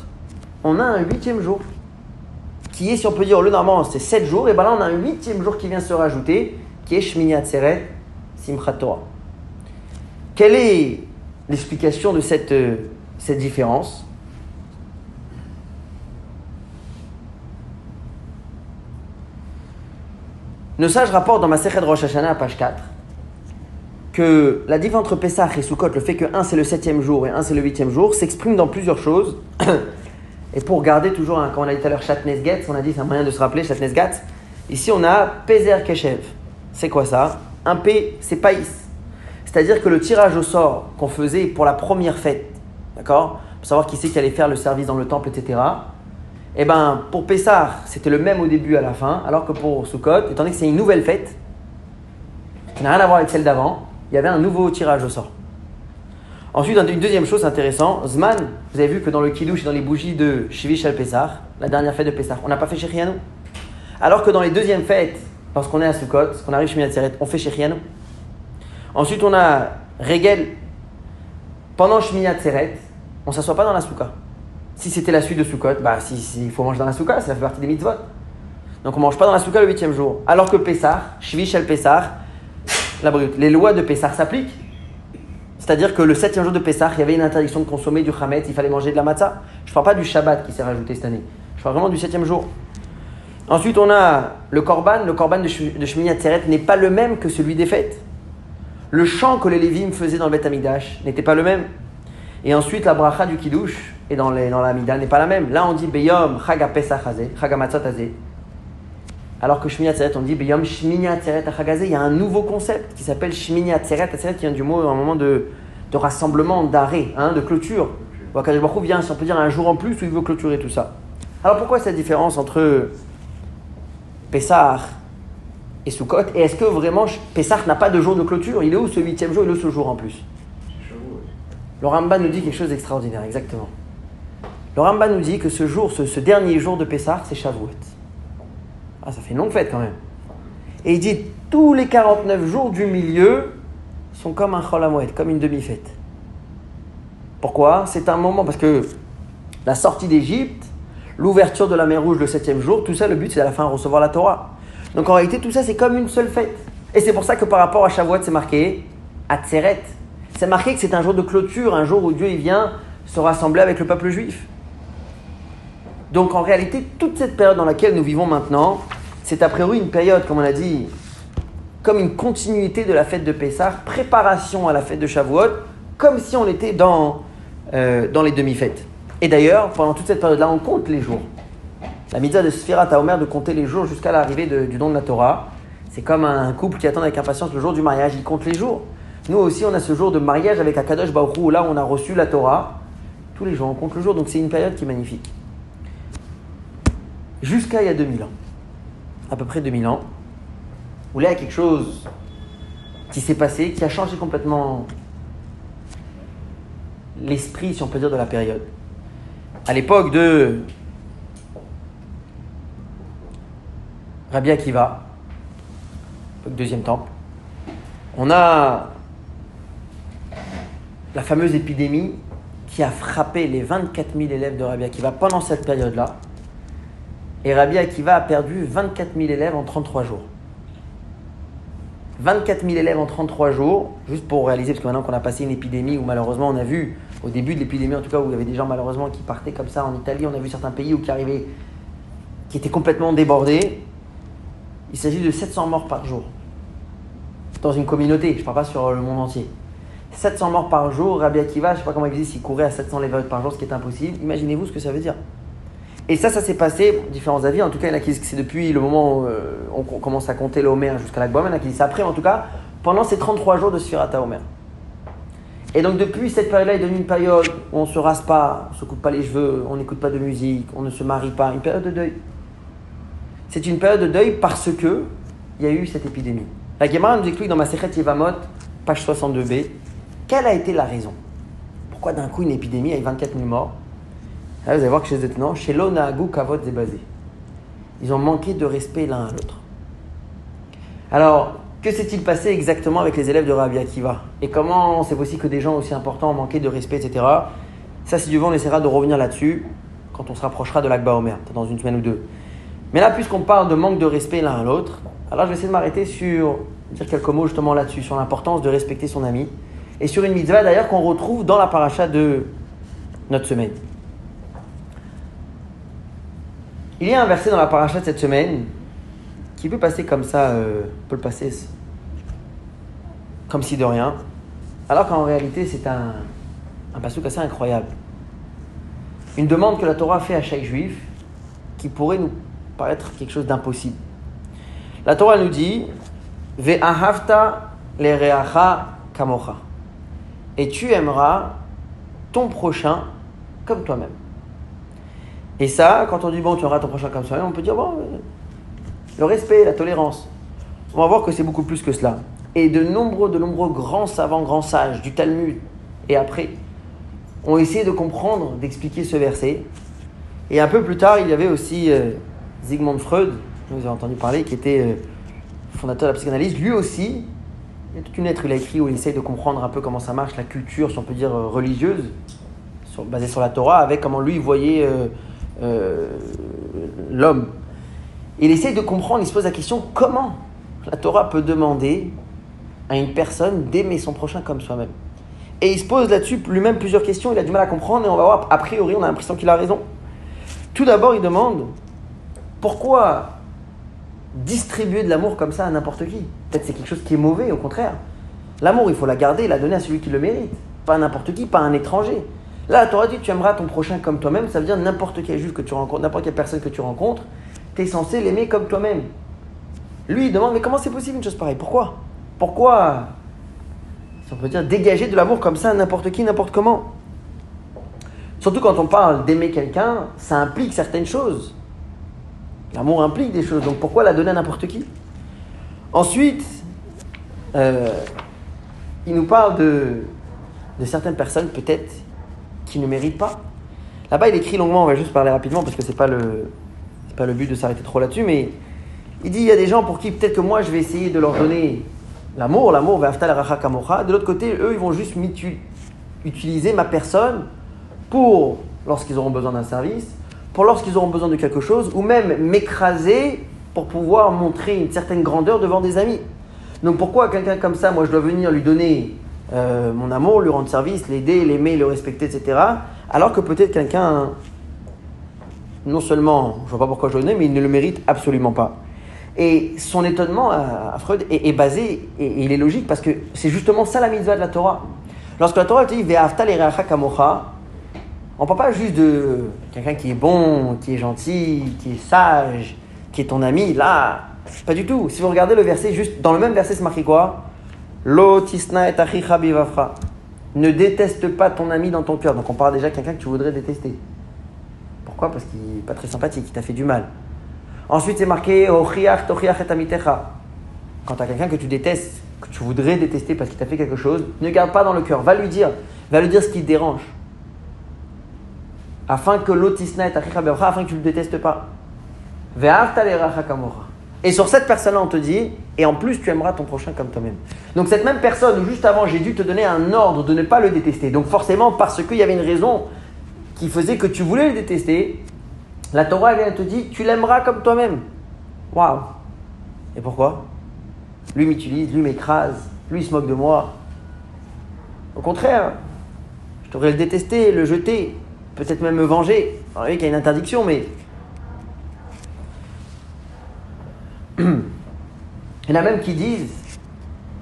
on a un huitième jour, qui est, si on peut dire, le normalement c'est sept jours, et bien là on a un huitième jour qui vient se rajouter, Simchat Torah. Quelle est l'explication de cette, cette différence? Nos sages rapportent dans ma Sechet Rosh Hashanah, page 4, que la différence entre Pessah et Sukkot, le fait que un c'est le septième jour et un c'est le huitième jour, s'exprime dans plusieurs choses. et pour garder toujours, hein, quand on a dit tout à l'heure Shatnez Getz, on a dit c'est un moyen de se rappeler Shatnez Gatz. Ici on a Pezer Keshev. C'est quoi ça? Un P, c'est Païs. C'est-à-dire que le tirage au sort qu'on faisait pour la première fête, d'accord? Pour savoir qui c'est qui allait faire le service dans le temple, etc. Eh ben, pour Pessah, c'était le même au début à la fin, alors que pour Sukkot, étant donné que c'est une nouvelle fête, qui n'a rien à voir avec celle d'avant, il y avait un nouveau tirage au sort. Ensuite, une deuxième chose intéressante, Zman, vous avez vu que dans le Kiddush et dans les bougies de Shivish al Pessah, la dernière fête de Pessah, on n'a pas fait Shechianu. Alors que dans les deuxièmes fêtes, lorsqu'on est à Sukkot, qu'on arrive chez Atzeret, on fait Shechianu. Ensuite, on a Regel. Pendant Shmini Atzeret, on ne s'assoit pas dans la souka. Si c'était la suite de Sukkot, bah, si, si, il faut manger dans la souka, ça fait partie des mitzvot. Donc on mange pas dans la souka le huitième jour. Alors que Pessah, Shvish al Pessah, la brute. Les lois de Pessah s'appliquent. C'est-à-dire que le septième jour de Pessah, il y avait une interdiction de consommer du chametz, il fallait manger de la matzah. Je ne parle pas du Shabbat qui s'est rajouté cette année. Je parle vraiment du septième jour. Ensuite, on a le korban. Le korban de Shmini Atzeret n'est pas le même que celui des fêtes. Le chant que les Lévim faisaient dans le Beth Amidash n'était pas le même. Et ensuite, la bracha du Kiddush et dans, les, n'est pas la même. Là, on dit Beyom Chaga Pesach. Alors que Shmini Atzeret, on dit Beyom Shmini Atzeret Achagazé. Il y a un nouveau concept qui s'appelle Shmini Atzeret. Atzeret qui vient du mot, un moment de, de rassemblement, d'arrêt, hein, de clôture. ou Akadosh Baruch vient, si on peut dire, un jour en plus où il veut clôturer tout ça. Alors pourquoi cette différence entre Pessah et Sukkot Et est-ce que vraiment Pessah n'a pas de jour de clôture? Il est où ce huitième jour? Il est où ce jour en plus? Le Ramba nous dit quelque chose d'extraordinaire, exactement. Le Ramba nous dit que ce jour, ce, dernier jour de Pessah, c'est Shavuot. Ah, ça fait une longue fête quand même. Et il dit tous les 49 jours du milieu sont comme un Cholamoued, comme une demi-fête. Pourquoi? C'est un moment, parce que la sortie d'Égypte, l'ouverture de la mer Rouge le septième jour, tout ça, le but c'est à la fin recevoir la Torah. Donc en réalité, tout ça c'est comme une seule fête. Et c'est pour ça que par rapport à Shavuot, c'est marqué Atzeret. C'est marqué que c'est un jour de clôture, un jour où Dieu il vient se rassembler avec le peuple juif. Donc en réalité, toute cette période dans laquelle nous vivons maintenant, c'est a priori une période, comme on a dit, comme une continuité de la fête de Pessah, préparation à la fête de Shavuot, comme si on était dans, euh, dans les demi-fêtes. Et d'ailleurs, pendant toute cette période-là, on compte les jours. La mitzvah de Sfirat Omer de compter les jours jusqu'à l'arrivée du don de la Torah. C'est comme un couple qui attend avec impatience le jour du mariage, il compte les jours. Nous aussi, on a ce jour de mariage avec Akadosh Baruch où là, on a reçu la Torah. Tous les jours, on compte le jour, donc c'est une période qui est magnifique. Jusqu'à il y a 2000 ans, à peu près 2000 ans, où là, il y a quelque chose qui s'est passé, qui a changé complètement l'esprit, si on peut dire, de la période. À l'époque de Rabbi Akiva, deuxième temple, on a la fameuse épidémie qui a frappé les 24 000 élèves de Rabbi Akiva pendant cette période-là. Et Rabbi Akiva a perdu 24 000 élèves en 33 jours. 24 000 élèves en 33 jours, juste pour réaliser, parce que maintenant qu'on a passé une épidémie où malheureusement on a vu, au début de l'épidémie en tout cas, où il y avait des gens malheureusement qui partaient comme ça en Italie, on a vu certains pays où qui arrivaient, qui étaient complètement débordés. Il s'agit de 700 morts par jour. Dans une communauté, je ne parle pas sur le monde entier. 700 morts par jour, Rabbi Akiva, je ne sais pas comment il disait s'il courait à 700 élèves par jour, ce qui est impossible. Imaginez-vous ce que ça veut dire. Et ça, ça s'est passé, différents avis, en tout cas, il y en que c'est depuis le moment où euh, on commence à compter l'Omer jusqu'à l'Akbom, il y en a qui disent après, en tout cas, pendant ces 33 jours de Sfirata Omer. Et donc depuis cette période-là est devenue une période où on ne se rase pas, on ne se coupe pas les cheveux, on n'écoute pas de musique, on ne se marie pas, une période de deuil. C'est une période de deuil parce que il y a eu cette épidémie. La Gemara nous explique dans ma Sechet Yevamot, page 62b, quelle a été la raison? Pourquoi d'un coup une épidémie avec 24 000 morts? Vous allez voir que chez les chez l'Onahagu Kavot basé. Ils ont manqué de respect l'un à l'autre. Alors, que s'est-il passé exactement avec les élèves de Rabbi Akiva Et comment c'est possible que des gens aussi importants ont manqué de respect, etc. Ça, si du vent, on essaiera de revenir là-dessus quand on se rapprochera de l'Akba Omer, dans une semaine ou deux. Mais là, puisqu'on parle de manque de respect l'un à l'autre, alors je vais essayer de m'arrêter sur, dire quelques mots justement là-dessus, sur l'importance de respecter son ami, et sur une mitzvah d'ailleurs qu'on retrouve dans la paracha de notre semaine. Il y a un verset dans la paracha de cette semaine qui peut passer comme ça, euh, peut le passer comme si de rien, alors qu'en réalité c'est un, un assez incroyable. Une demande que la Torah fait à chaque juif qui pourrait nous paraître quelque chose d'impossible. La Torah nous dit Ve'ahavta lereacha kamocha. Et tu aimeras ton prochain comme toi-même. Et ça, quand on dit bon, tu aimeras ton prochain comme toi-même, on peut dire bon, le respect, la tolérance. On va voir que c'est beaucoup plus que cela. Et de nombreux, de nombreux grands savants, grands sages du Talmud et après ont essayé de comprendre, d'expliquer ce verset. Et un peu plus tard, il y avait aussi euh, Sigmund Freud, vous avez entendu parler, qui était euh, fondateur de la psychanalyse. Lui aussi, il y a toute une lettre qu'il a écrit où il essaye de comprendre un peu comment ça marche, la culture, si on peut dire, euh, religieuse, basée sur la Torah, avec comment lui voyait l'homme. Il essaye de comprendre, il se pose la question comment la Torah peut demander à une personne d'aimer son prochain comme soi-même? Et il se pose là-dessus lui-même plusieurs questions, il a du mal à comprendre, et on va voir, a priori, on a l'impression qu'il a raison. Tout d'abord, il demande pourquoi distribuer de l'amour comme ça à n'importe qui? Peut-être c'est quelque chose qui est mauvais, au contraire. L'amour, il faut la garder la donner à celui qui le mérite. Pas à n'importe qui, pas à un étranger. Là, la Torah dit tu aimeras ton prochain comme toi-même, ça veut dire n'importe quel juif que tu rencontres, n'importe quelle personne que tu rencontres, tu es censé l'aimer comme toi-même. Lui, il demande mais comment c'est possible une chose pareille? Pourquoi? Pourquoi, si on peut dire, dégager de l'amour comme ça à n'importe qui, n'importe comment Surtout quand on parle d'aimer quelqu'un, ça implique certaines choses. L'amour implique des choses, donc pourquoi la donner à n'importe qui? Ensuite, euh, il nous parle de, de certaines personnes peut-être qui ne méritent pas. Là-bas, il écrit longuement, on va juste parler rapidement parce que ce n'est pas, le, pas le but de s'arrêter trop là-dessus, mais il dit il y a des gens pour qui peut-être que moi je vais essayer de leur donner l'amour, l'amour, de l'autre côté, eux, ils vont juste utiliser ma personne pour, lorsqu'ils auront besoin d'un service, pour lorsqu'ils auront besoin de quelque chose, ou même m'écraser pour pouvoir montrer une certaine grandeur devant des amis. Donc pourquoi quelqu'un comme ça, moi je dois venir lui donner euh, mon amour, lui rendre service, l'aider, l'aimer, le respecter, etc. Alors que peut-être quelqu'un, non seulement, je ne vois pas pourquoi je le donne, mais il ne le mérite absolument pas. Et son étonnement à Freud est, basé, et, il est logique, parce que c'est justement ça la mitzvah de la Torah. Lorsque la Torah dit Ve'afta kamocha, on ne parle pas juste de quelqu'un qui est bon, qui est gentil, qui est sage, qui est ton ami. Là, pas du tout. Si vous regardez le verset, juste dans le même verset, c'est marqué quoi? Lo tisna et Ne déteste pas ton ami dans ton cœur. Donc on parle déjà de quelqu'un que tu voudrais détester. Parce qu'il n'est pas très sympathique, il t'a fait du mal. Ensuite, c'est marqué Quand tu as quelqu'un que tu détestes, que tu voudrais détester parce qu'il t'a fait quelque chose, ne garde pas dans le cœur. Va lui dire. Va lui dire ce qui te dérange. Afin que l'autisna et afin que tu ne le détestes pas. Et sur cette personne-là, on te dit, et en plus, tu aimeras ton prochain comme toi-même. Donc cette même personne, juste avant, j'ai dû te donner un ordre de ne pas le détester. Donc forcément, parce qu'il y avait une raison qui faisait que tu voulais le détester, la Torah vient te dire, tu l'aimeras comme toi-même. Waouh Et pourquoi? Lui m'utilise, lui m'écrase, lui se moque de moi. Au contraire, je devrais le détester, le jeter, peut-être même me venger. Alors, qu'il y a une interdiction, mais Il y en a même qui disent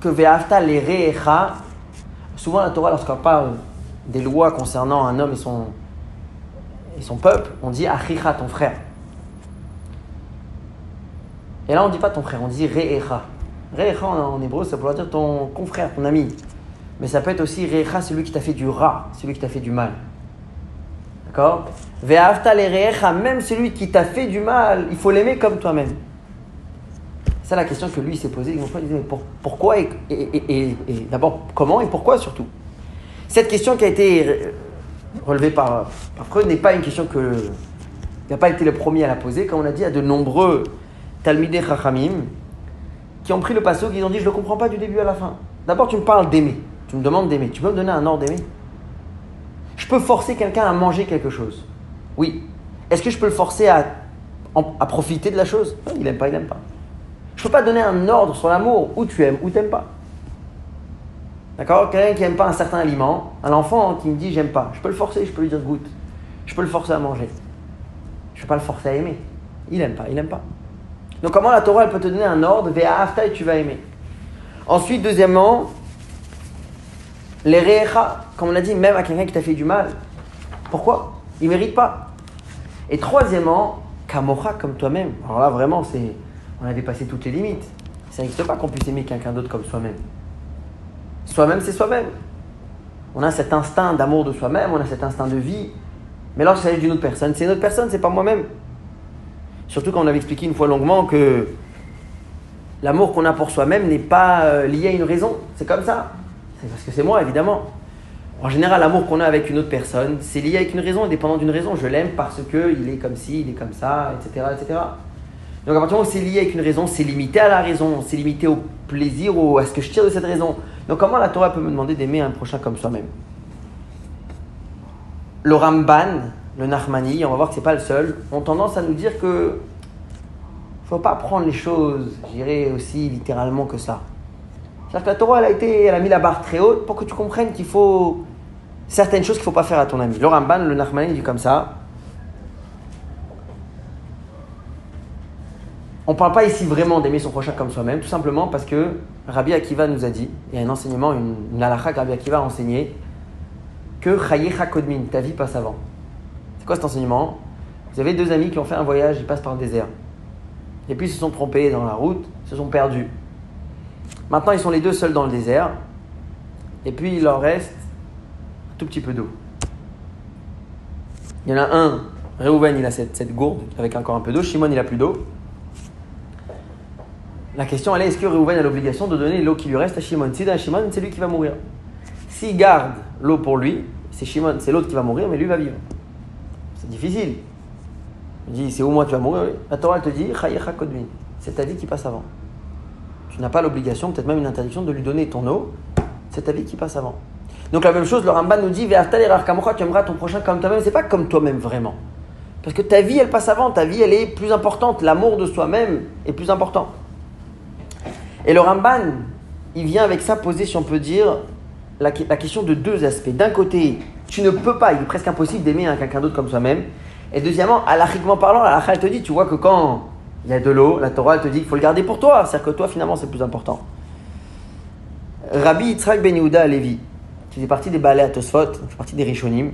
que Ve'afta les souvent la Torah, lorsqu'on parle des lois concernant un homme et son, et son peuple, on dit Achicha, ton frère. Et là, on ne dit pas ton frère, on dit Re'echa. Re'echa en, hébreu, ça pourrait dire ton confrère, ton ami. Mais ça peut être aussi Re'echa, celui qui t'a fait du rat, celui qui t'a fait du mal. D'accord? Ve'afta re'echa, même celui qui t'a fait du mal, il faut l'aimer comme toi-même. C'est la question que lui s'est posée. Il disait pourquoi et, et, d'abord comment et pourquoi surtout? Cette question qui a été relevée par, Freud n'est pas une question que n'a pas été le premier à la poser. Comme on a dit, il y a de nombreux Talmidei Chachamim qui ont pris le passo, qui ont dit Je ne comprends pas du début à la fin. D'abord, tu me parles d'aimer. Tu me demandes d'aimer. Tu peux me donner un ordre d'aimer? Je peux forcer quelqu'un à manger quelque chose. Oui. Est-ce que je peux le forcer à, à profiter de la chose? Il n'aime pas, il n'aime pas. Je ne peux pas donner un ordre sur l'amour, où tu aimes, ou tu n'aimes pas. D'accord? Quelqu'un qui n'aime pas un certain aliment, un enfant qui me dit j'aime pas, je peux le forcer, je peux lui dire goûte. Je peux le forcer à manger. Je ne peux pas le forcer à aimer. Il n'aime pas, il n'aime pas. Donc comment la Torah elle peut te donner un ordre, afta et tu vas aimer. Ensuite, deuxièmement, les re'echa, comme on a dit, même à quelqu'un qui t'a fait du mal. Pourquoi? Il ne mérite pas. Et troisièmement, kamocha comme toi-même. Alors là, vraiment, c'est on a dépassé toutes les limites. Ça n'existe pas qu'on puisse aimer quelqu'un d'autre comme soi-même. Soi-même, c'est soi-même. On a cet instinct d'amour de soi-même, on a cet instinct de vie. Mais lorsqu'il s'agit d'une autre personne, c'est une autre personne, c'est pas moi-même. Surtout quand on avait expliqué une fois longuement que l'amour qu'on a pour soi-même n'est pas euh, lié à une raison. C'est comme ça. C'est parce que c'est moi, évidemment. En général, l'amour qu'on a avec une autre personne, c'est lié avec une raison, indépendant d'une raison. Je l'aime parce qu'il est comme ci, il est comme ça, etc. etc. Donc à partir du moment où c'est lié avec une raison, c'est limité à la raison, c'est limité au plaisir ou à ce que je tire de cette raison. Donc comment la Torah peut me demander d'aimer un prochain comme soi-même? Le Ramban, le Nachmani, on va voir que c'est pas le seul, ont tendance à nous dire que faut pas prendre les choses, j'irai aussi littéralement que ça. C'est-à-dire que la Torah, elle a, été, elle a mis la barre très haute pour que tu comprennes qu'il faut certaines choses qu'il ne faut pas faire à ton ami. Le Ramban, le Nachmani dit comme ça On ne parle pas ici vraiment d'aimer son prochain comme soi-même, tout simplement parce que Rabbi Akiva nous a dit, il y a un enseignement, une, une que Rabbi Akiva a enseigné, que Chayecha Kodmin, ta vie passe avant. C'est quoi cet enseignement? Vous avez deux amis qui ont fait un voyage, ils passent par le désert. Et puis ils se sont trompés dans la route, se sont perdus. Maintenant ils sont les deux seuls dans le désert, et puis il leur reste un tout petit peu d'eau. Il y en a un, Reuven, il a cette, cette gourde avec encore un peu d'eau. Shimon, il a plus d'eau. La question, elle est est-ce que Reuven a l'obligation de donner l'eau qui lui reste à Shimon? Si à Shimon, c'est lui qui va mourir. S'il garde l'eau pour lui, c'est Shimon, c'est l'autre qui va mourir, mais lui va vivre. C'est difficile. Il dit c'est où moi tu vas mourir? La Torah te dit. C'est ta vie qui passe avant. Tu n'as pas l'obligation, peut-être même une interdiction, de lui donner ton eau. C'est ta vie qui passe avant. Donc la même chose, le Ramban nous dit tu aimeras ton prochain comme toi-même. C'est pas comme toi-même vraiment. Parce que ta vie, elle passe avant. Ta vie, elle est plus importante. L'amour de soi-même est plus important. Et le Ramban, il vient avec ça poser, si on peut dire, la, question de deux aspects. D'un côté, tu ne peux pas, il est presque impossible d'aimer quelqu'un d'autre comme soi-même. Et deuxièmement, alachiquement parlant, la elle te dit, tu vois que quand il y a de l'eau, la Torah elle te dit qu'il faut le garder pour toi. C'est-à-dire que toi, finalement, c'est plus important. Rabbi Yitzhak Ben Yehuda Levi, qui fait partie des Baalei Atosfot, qui fait partie des Rishonim,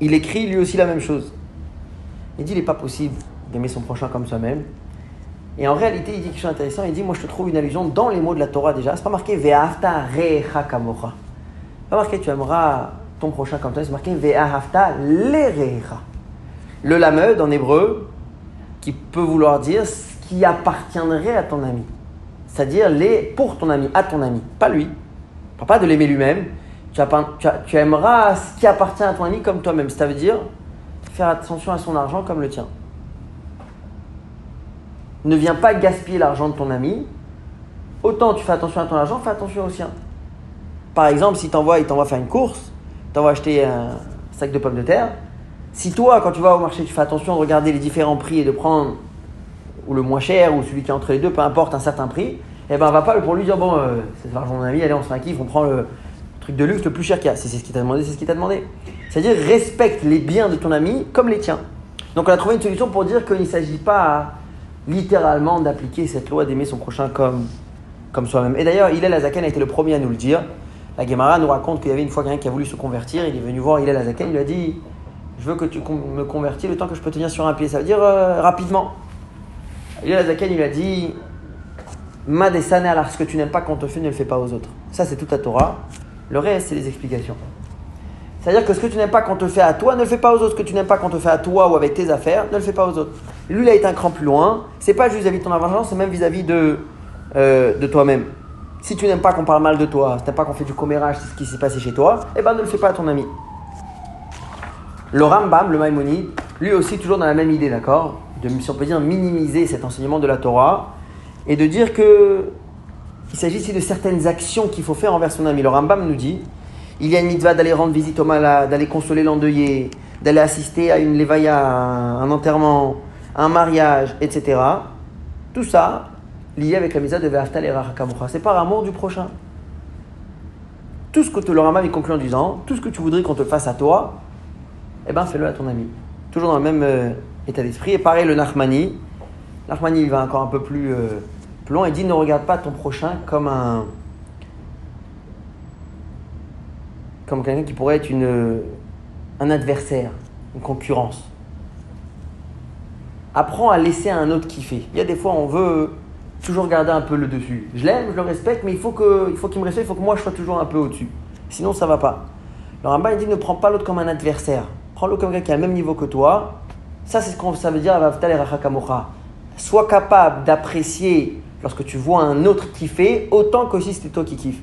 il écrit lui aussi la même chose. Il dit, il n'est pas possible d'aimer son prochain comme soi-même. Et en réalité, il dit quelque chose d'intéressant. Il dit Moi, je te trouve une allusion dans les mots de la Torah déjà. C'est pas marqué Ve'afta recha kamocha. pas marqué Tu aimeras ton prochain comme toi. C'est marqué Ve'afta lerecha. Le lamed en hébreu, qui peut vouloir dire ce qui appartiendrait à ton ami. C'est-à-dire les pour ton ami, à ton ami, pas lui. Pas de l'aimer lui-même. Tu, tu, aimeras ce qui appartient à ton ami comme toi-même. Ça veut dire faire attention à son argent comme le tien ne viens pas gaspiller l'argent de ton ami. Autant tu fais attention à ton argent, fais attention au sien. Par exemple, si t'envoies, il t'envoie faire une course, t'envoie acheter un sac de pommes de terre. Si toi, quand tu vas au marché, tu fais attention de regarder les différents prix et de prendre ou le moins cher ou celui qui est entre les deux, peu importe un certain prix, eh ben va pas pour lui dire bon, euh, c'est l'argent de mon ami, allez on se fait un kiff, on prend le truc de luxe le plus cher qu'il y a. Si c'est ce qu'il t'a demandé, c'est ce qu'il t'a demandé. C'est-à-dire respecte les biens de ton ami comme les tiens. Donc on a trouvé une solution pour dire qu'il ne s'agit pas littéralement d'appliquer cette loi d'aimer son prochain comme, comme soi-même. Et d'ailleurs, Hillel Azaken a été le premier à nous le dire. La Gemara nous raconte qu'il y avait une fois quelqu'un qui a voulu se convertir, il est venu voir Hillel Azaken, il lui a dit Je veux que tu me convertis le temps que je peux tenir sur un pied. Ça veut dire euh, rapidement. Hillel Azaken, il lui a dit Madesane, alors ce que tu n'aimes pas qu'on te fait, ne le fais pas aux autres. Ça, c'est toute ta Torah. Le reste, c'est les explications. C'est-à-dire que ce que tu n'aimes pas qu'on te fait à toi, ne le fais pas aux autres. Ce que tu n'aimes pas qu'on te fait à toi ou avec tes affaires, ne le fais pas aux autres. Lui, il a été un cran plus loin. C'est pas juste vis-à-vis de ton argent, c'est même vis-à-vis de, euh, toi-même. Si tu n'aimes pas qu'on parle mal de toi, si tu n'aimes pas qu'on fait du commérage, c'est ce qui s'est passé chez toi, eh ben ne le fais pas à ton ami. Le Rambam, le Maïmonide, lui aussi toujours dans la même idée, d'accord? De, si on minimiser cet enseignement de la Torah et de dire que il s'agit ici de certaines actions qu'il faut faire envers son ami. Le Rambam nous dit il y a une mitzvah d'aller rendre visite au malade, d'aller consoler l'endeuillé, d'aller assister à une levaya, un enterrement, un mariage, etc. Tout ça lié avec la mitzvah de Ve'aftal et C'est par amour du prochain. Tout ce que te, le Rambam conclut en disant, tout ce que tu voudrais qu'on te fasse à toi, eh ben fais-le à ton ami. Toujours dans le même euh, état d'esprit. Et pareil, le Nachmani. Nachmani, il va encore un peu plus, euh, plus loin. Dit ne regarde pas ton prochain comme un comme quelqu'un qui pourrait être une, un adversaire, une concurrence. Apprends à laisser un autre kiffer. Il y a des fois, on veut toujours garder un peu le dessus. Je l'aime, je le respecte, mais il faut qu'il me respecte, il faut que moi je sois toujours un peu au-dessus. Sinon, ça va pas. Le Rambam dit ne prends pas l'autre comme un adversaire. Prends-le comme quelqu'un qui a le même niveau que toi. Ça, c'est ce que ça veut dire Sois capable d'apprécier lorsque tu vois un autre kiffer autant que si c'était toi qui kiffe.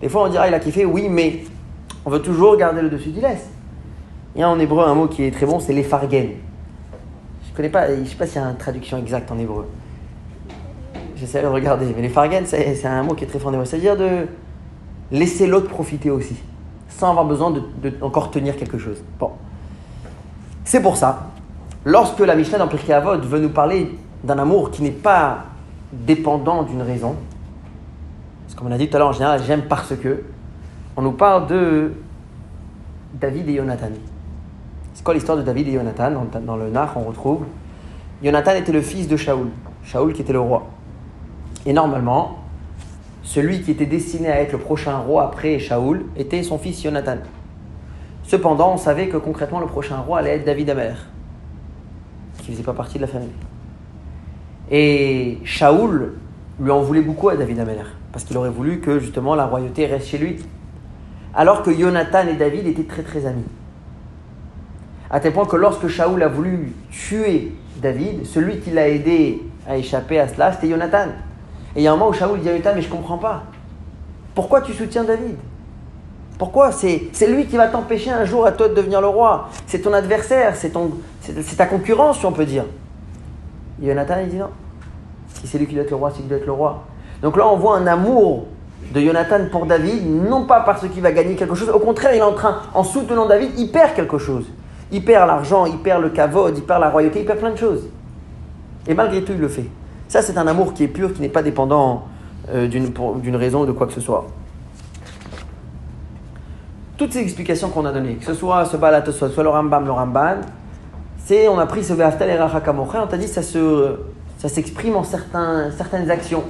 Des fois, on dira il a kiffé, oui, mais on veut toujours garder le dessus du laisse. Il y a en hébreu un mot qui est très bon, c'est l'effargen. Je connais pas, je sais pas s'il y a une traduction exacte en hébreu. J'essaie de regarder, mais l'effargen, c'est un mot qui est très fort en hébreu. C'est-à-dire de laisser l'autre profiter aussi, sans avoir besoin de, encore tenir quelque chose. Bon. C'est pour ça, lorsque la Mishnah dans Pirkei Avot veut nous parler d'un amour qui n'est pas dépendant d'une raison, parce que comme on a dit tout à l'heure, en général, j'aime parce que, on nous parle de David et Jonathan. C'est quoi l'histoire de David et Jonathan dans, le Nach, on retrouve? Jonathan était le fils de Shaoul. Shaoul qui était le roi. Et normalement, celui qui était destiné à être le prochain roi après Shaoul était son fils Jonathan. Cependant, on savait que concrètement, le prochain roi allait être David Amer, qui ne faisait pas partie de la famille. Et Shaoul lui en voulait beaucoup à David Amer, parce qu'il aurait voulu que justement la royauté reste chez lui alors que Jonathan et David étaient très très amis. À tel point que lorsque Shaoul a voulu tuer David, celui qui l'a aidé à échapper à cela, c'était Jonathan. Et il y a un moment où Shaoul dit à Jonathan, mais je comprends pas. Pourquoi tu soutiens David? Pourquoi? C'est lui qui va t'empêcher un jour à toi de devenir le roi. C'est ton adversaire, c'est ta concurrence, si on peut dire. Et Jonathan, il dit non. Si c'est lui qui doit être le roi, c'est lui qui doit être le roi. Donc là, on voit un amour de Jonathan pour David, non pas parce qu'il va gagner quelque chose, au contraire, il est en train, en soutenant David, il perd quelque chose. Il perd l'argent, il perd le kavod, il perd la royauté, il perd plein de choses. Et malgré tout, il le fait. Ça, c'est un amour qui est pur, qui n'est pas dépendant euh, d'une raison ou de quoi que ce soit. Toutes ces explications qu'on a données, que ce soit ce Balat, soit, soit le Rambam, le Ramban, c'est, on a pris ce Ve'aftal et on t'a dit ça ça s'exprime en certaines actions.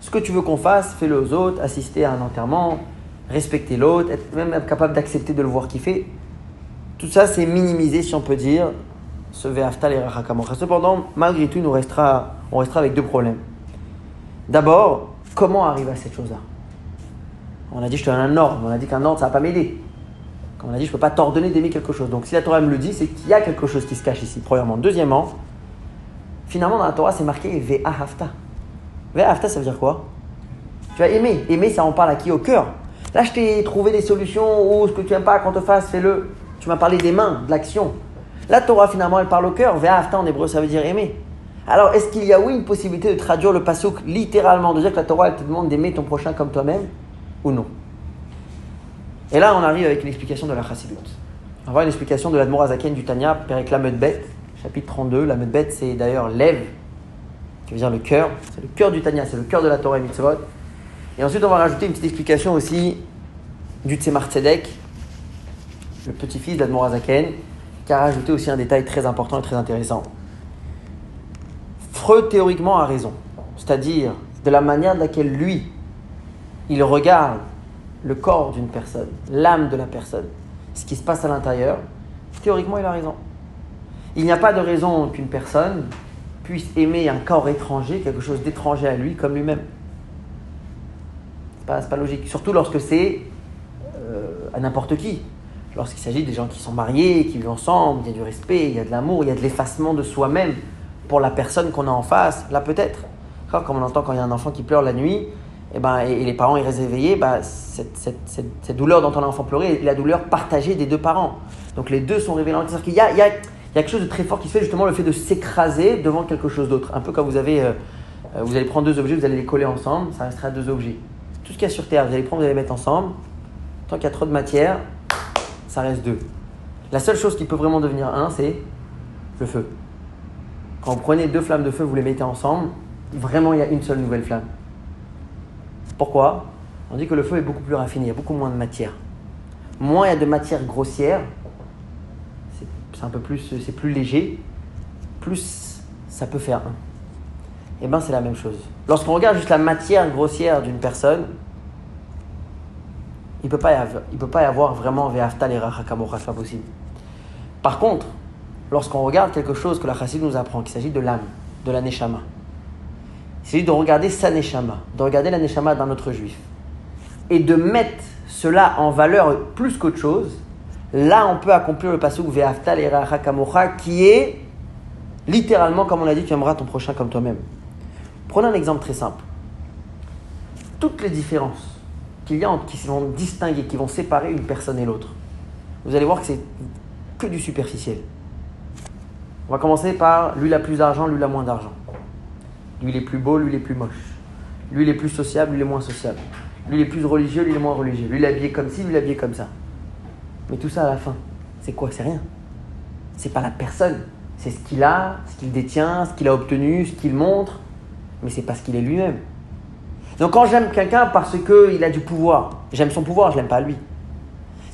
Ce que tu veux qu'on fasse, fais-le aux autres, assister à un enterrement, respecter l'autre, être même capable d'accepter de le voir kiffer. Tout ça, c'est minimiser, si on peut dire, ce Ve'aftal et Cependant, malgré tout, on restera avec deux problèmes. D'abord, comment arriver à cette chose-là? On a dit, je te donne un ordre, on a dit qu'un ordre, ça va pas m'aider. On a dit, je ne peux pas t'ordonner d'aimer quelque chose. Donc si la Torah me le dit, c'est qu'il y a quelque chose qui se cache ici, premièrement. Deuxièmement, finalement dans la Torah, c'est marqué Ve'ahafta. Ve'ahafta, ça veut dire quoi? Tu vas aimer. Aimer, ça en parle à qui? Au cœur. Là, je t'ai trouvé des solutions ou ce que tu n'aimes pas qu'on te fasse, fais-le. Tu m'as parlé des mains, de l'action. La Torah, finalement, elle parle au cœur. Ve'ahafta en hébreu, ça veut dire aimer. Alors, est-ce qu'il y a, oui, une possibilité de traduire le pasuk littéralement, de dire que la Torah, elle te demande d'aimer ton prochain comme toi-même ou non? Et là, on arrive avec une explication de la Chassidut. On va une explication de l'Admorazaken du Tanya, Perek Lamedbet, chapitre 32. Lamedbet, c'est d'ailleurs lève, qui veut dire le cœur. C'est le cœur du Tanya, c'est le cœur de la Torah et Mitzvot. Et ensuite, on va rajouter une petite explication aussi du Tzemar Tzedek, le petit-fils d'Admorazaken, qui a rajouté aussi un détail très important et très intéressant. Freud, théoriquement, a raison. C'est-à-dire de la manière de laquelle lui, il regarde le corps d'une personne, l'âme de la personne, ce qui se passe à l'intérieur, théoriquement, il a raison. Il n'y a pas de raison qu'une personne puisse aimer un corps étranger, quelque chose d'étranger à lui, comme lui-même. N'est pas, logique. Surtout lorsque c'est euh, à n'importe qui. Lorsqu'il s'agit des gens qui sont mariés, qui vivent ensemble, il y a du respect, il y a de l'amour, il y a de l'effacement de soi-même pour la personne qu'on a en face. Là, peut-être. Comme on entend quand il y a un enfant qui pleure la nuit, et, ben, et, les parents ils restent éveillés, ben, cette, cette, cette, douleur d'entendre l'enfant pleurer est la douleur partagée des deux parents. Donc les deux sont révélés. Il y a quelque chose de très fort qui se fait justement le fait de s'écraser devant quelque chose d'autre. Un peu comme vous avez, euh, euh, vous allez prendre deux objets, vous allez les coller ensemble, ça restera deux objets. Tout ce qu'il y a sur Terre, vous allez prendre, vous allez mettre ensemble. Tant qu'il y a trop de matière, ça reste deux. La seule chose qui peut vraiment devenir un, c'est le feu. Quand vous prenez deux flammes de feu, vous les mettez ensemble, vraiment il y a une seule nouvelle flamme. Pourquoi? On dit que le feu est beaucoup plus raffiné, il y a beaucoup moins de matière. Moins il y a de matière grossière, c'est un peu plus, c'est plus léger, plus ça peut faire un. Eh bien c'est la même chose. Lorsqu'on regarde juste la matière grossière d'une personne, il ne peut, pas y avoir, peut pas y avoir vraiment Ve'aftal c'est pas possible. Par contre, lorsqu'on regarde quelque chose que la chassid nous apprend, qu'il s'agit de l'âme, de la neshama, c'est de regarder sa neshama, de regarder la neshama d'un autre juif. Et de mettre cela en valeur plus qu'autre chose, là on peut accomplir le pasuk ve'aftal et qui est littéralement, comme on l'a dit, tu aimeras ton prochain comme toi-même. Prenons un exemple très simple. Toutes les différences qu'il y a qui vont distinguer, qui vont séparer une personne et l'autre, vous allez voir que c'est que du superficiel. On va commencer par lui, il a plus d'argent, lui, il a moins d'argent. Lui, il est plus beau, lui, il est plus moche. Lui, il est plus sociable, lui, il est moins sociable. Lui, il est plus religieux, lui, il est moins religieux. Lui, il est habillé comme ci, lui, il est habillé comme ça. Mais tout ça à la fin, c'est quoi? C'est rien. C'est pas la personne. C'est ce qu'il a, ce qu'il détient, ce qu'il a obtenu, ce qu'il montre. Mais c'est parce qu'il est lui-même. Donc quand j'aime quelqu'un parce qu'il a du pouvoir, j'aime son pouvoir, je l'aime pas lui.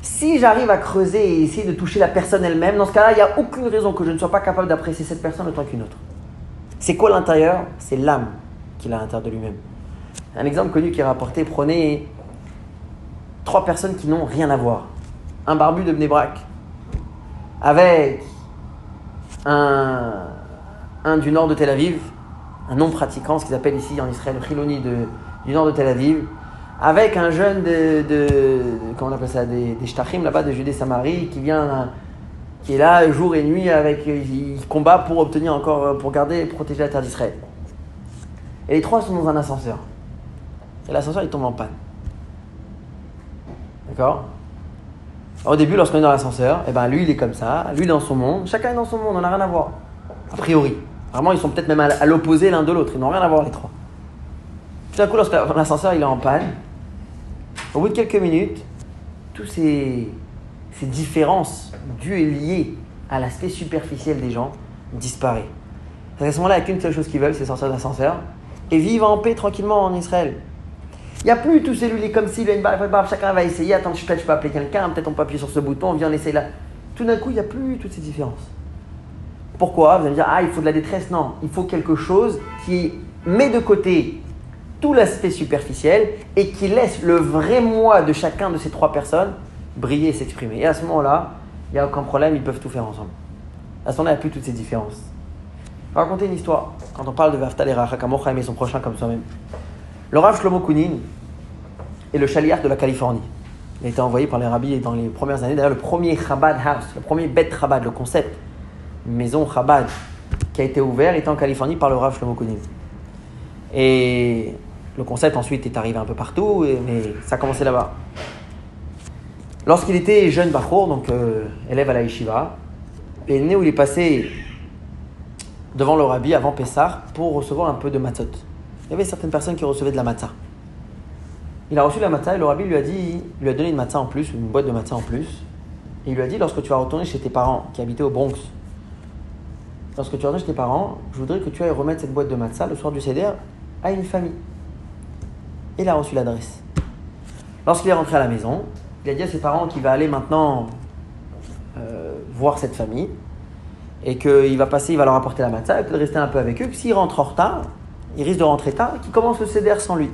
Si j'arrive à creuser et essayer de toucher la personne elle-même, dans ce cas-là, il n'y a aucune raison que je ne sois pas capable d'apprécier cette personne autant qu'une autre. C'est quoi l'intérieur? C'est l'âme qu'il a à l'intérieur de lui-même. Un exemple connu qui est rapporté, prenez trois personnes qui n'ont rien à voir. Un barbu de Bnebrak avec un, un du nord de Tel Aviv, un non-pratiquant, ce qu'ils appellent ici en Israël Chiloni du nord de Tel Aviv, avec un jeune de, comment on appelle ça, des, des Shtachim là-bas de Judée-Samarie qui vient qui est là jour et nuit avec, il combat pour obtenir encore, pour garder et protéger la terre d'Israël. Et les trois sont dans un ascenseur. Et l'ascenseur, il tombe en panne. D'accord? Au début, lorsqu'on est dans l'ascenseur, et eh ben, lui, il est comme ça, lui dans son monde, chacun est dans son monde, on n'a rien à voir. A priori. Vraiment, ils sont peut-être même à l'opposé l'un de l'autre, ils n'ont rien à voir les trois. Tout à coup, lorsque l'ascenseur il est en panne, au bout de quelques minutes, toutes ces, ces différences dues et liées à l'aspect superficiel des gens disparaissent. À ce moment-là, il n'y a qu'une seule chose qu'ils veulent, c'est sortir de l'ascenseur et vivre en paix tranquillement en Israël. Il n'y a plus tout celui comme s'il a une barre, chacun va essayer, attends, je, peux appeler quelqu'un, peut-être on peut appuyer sur ce bouton, on vient essayer là. Tout d'un coup, il n'y a plus toutes ces différences. Pourquoi Vous allez me dire, ah, il faut de la détresse. Non, il faut quelque chose qui met de côté tout l'aspect superficiel et qui laisse le vrai moi de chacun de ces trois personnes briller et s'exprimer. Et à ce moment-là, il n'y a aucun problème, ils peuvent tout faire ensemble. À ce moment-là, il n'y a plus toutes ces différences. Je vais raconter une histoire quand on parle de Vaftal et Rachakamocha aimer son prochain comme soi-même. Le Rav Shlomo Kounin est le chaliard de la Californie. Il a été envoyé par les rabbis dans les premières années. D'ailleurs, le premier Chabad House, le premier Bet Chabad, le concept maison Chabad qui a été ouvert était en Californie par le Rav Shlomo Kounin. Et le concept ensuite est arrivé un peu partout, mais ça a commencé là-bas. Lorsqu'il était jeune Bachour, donc euh, élève à la Yeshiva, et né où il est passé devant le rabbi avant Pessah pour recevoir un peu de matzot. Il y avait certaines personnes qui recevaient de la matzah. Il a reçu la matzah et le rabbi lui a dit, lui a donné une matzah en plus, une boîte de matzah en plus. Et il lui a dit, lorsque tu vas retourner chez tes parents qui habitaient au Bronx, lorsque tu chez tes parents, je voudrais que tu ailles remettre cette boîte de matzah le soir du Seder à une famille. Et il a reçu l'adresse. Lorsqu'il est rentré à la maison, il a dit à ses parents qu'il va aller maintenant euh, voir cette famille et qu'il va passer, il va leur apporter la matzah, il peut rester un peu avec eux, s'il rentre en retard, il risque de rentrer tard, qu'il commence le CDR sans lui.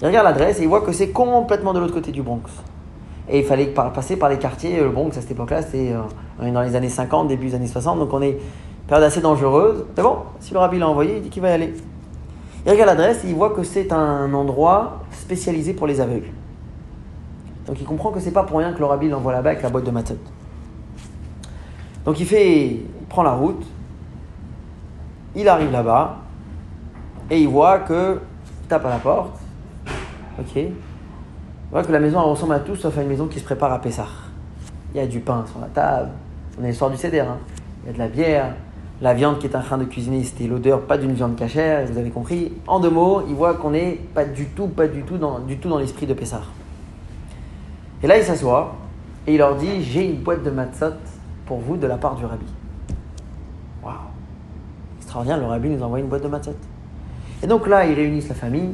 Il regarde l'adresse et il voit que c'est complètement de l'autre côté du Bronx. Et il fallait passer par les quartiers, le Bronx à cette époque-là, c'était euh, dans les années 50, début des années 60, donc on est période assez dangereuse. Mais bon, si le rabbi l'a envoyé, il dit qu'il va y aller. Il regarde l'adresse et il voit que c'est un endroit spécialisé pour les aveugles. Donc il comprend que c'est pas pour rien que le rabbi l'envoie là-bas avec la boîte de matzot. Donc il fait, il prend la route, il arrive là-bas et il voit que, il tape à la porte, ok, il voit que la maison ressemble à tout sauf à une maison qui se prépare à Pessah. Il y a du pain sur la table, on est le soir du CDR, hein. il y a de la bière, la viande qui est en train de cuisiner, c'était l'odeur pas d'une viande cachère, vous avez compris. En deux mots, il voit qu'on n'est pas du tout, pas du tout dans, du tout dans l'esprit de Pessah. Et là, il s'assoit et il leur dit J'ai une boîte de matzot pour vous de la part du rabbi. Waouh Extraordinaire, le rabbi nous envoie une boîte de matzot. Et donc là, ils réunissent la famille.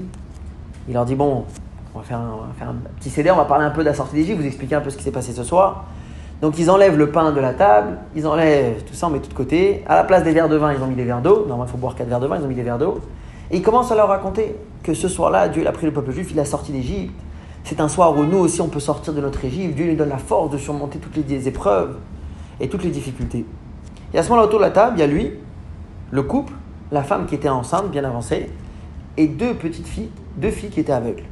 Il leur dit Bon, on va faire un, petit CD, on va parler un peu de la sortie d'Égypte, vous expliquer un peu ce qui s'est passé ce soir. Donc ils enlèvent le pain de la table, ils enlèvent tout ça, on met tout de côté. À la place des verres de vin, ils ont mis des verres d'eau. Normalement, il faut boire 4 verres de vin, ils ont mis des verres d'eau. Et ils commencent à leur raconter que ce soir-là, Dieu a pris le peuple juif, il a sorti d'Égypte. C'est un soir où nous aussi on peut sortir de notre Égypte. Dieu nous donne la force de surmonter toutes les épreuves et toutes les difficultés. Et à ce moment-là, autour de la table, il y a lui, le couple, la femme qui était enceinte, bien avancée, et deux petites filles, deux filles qui étaient aveugles.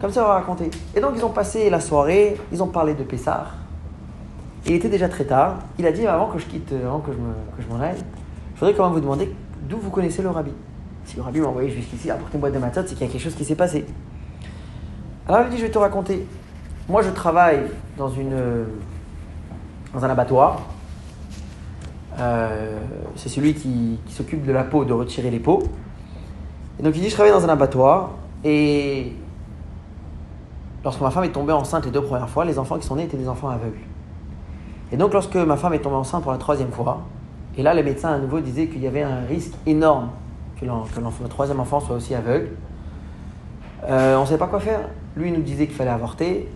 Comme ça, on va raconter. Et donc, ils ont passé la soirée, ils ont parlé de Pessar. Il était déjà très tard. Il a dit avant que je quitte, avant que je m'en aille, je voudrais quand même vous demander d'où vous connaissez le rabbi. Si le rabbi m'a envoyé jusqu'ici boîte de matzot, c'est qu'il y a quelque chose qui s'est passé. Alors il dit, je vais te raconter. Moi, je travaille dans, une, dans un abattoir. Euh, c'est celui qui, s'occupe de la peau, de retirer les peaux. Et donc il dit, je travaille dans un abattoir. Et lorsque ma femme est tombée enceinte les deux premières fois, les enfants qui sont nés étaient des enfants aveugles. Et donc lorsque ma femme est tombée enceinte pour la troisième fois, et là les médecins à nouveau disaient qu'il y avait un risque énorme que, le troisième enfant soit aussi aveugle. Euh, on ne savait pas quoi faire. Lui nous disait qu'il fallait avorter.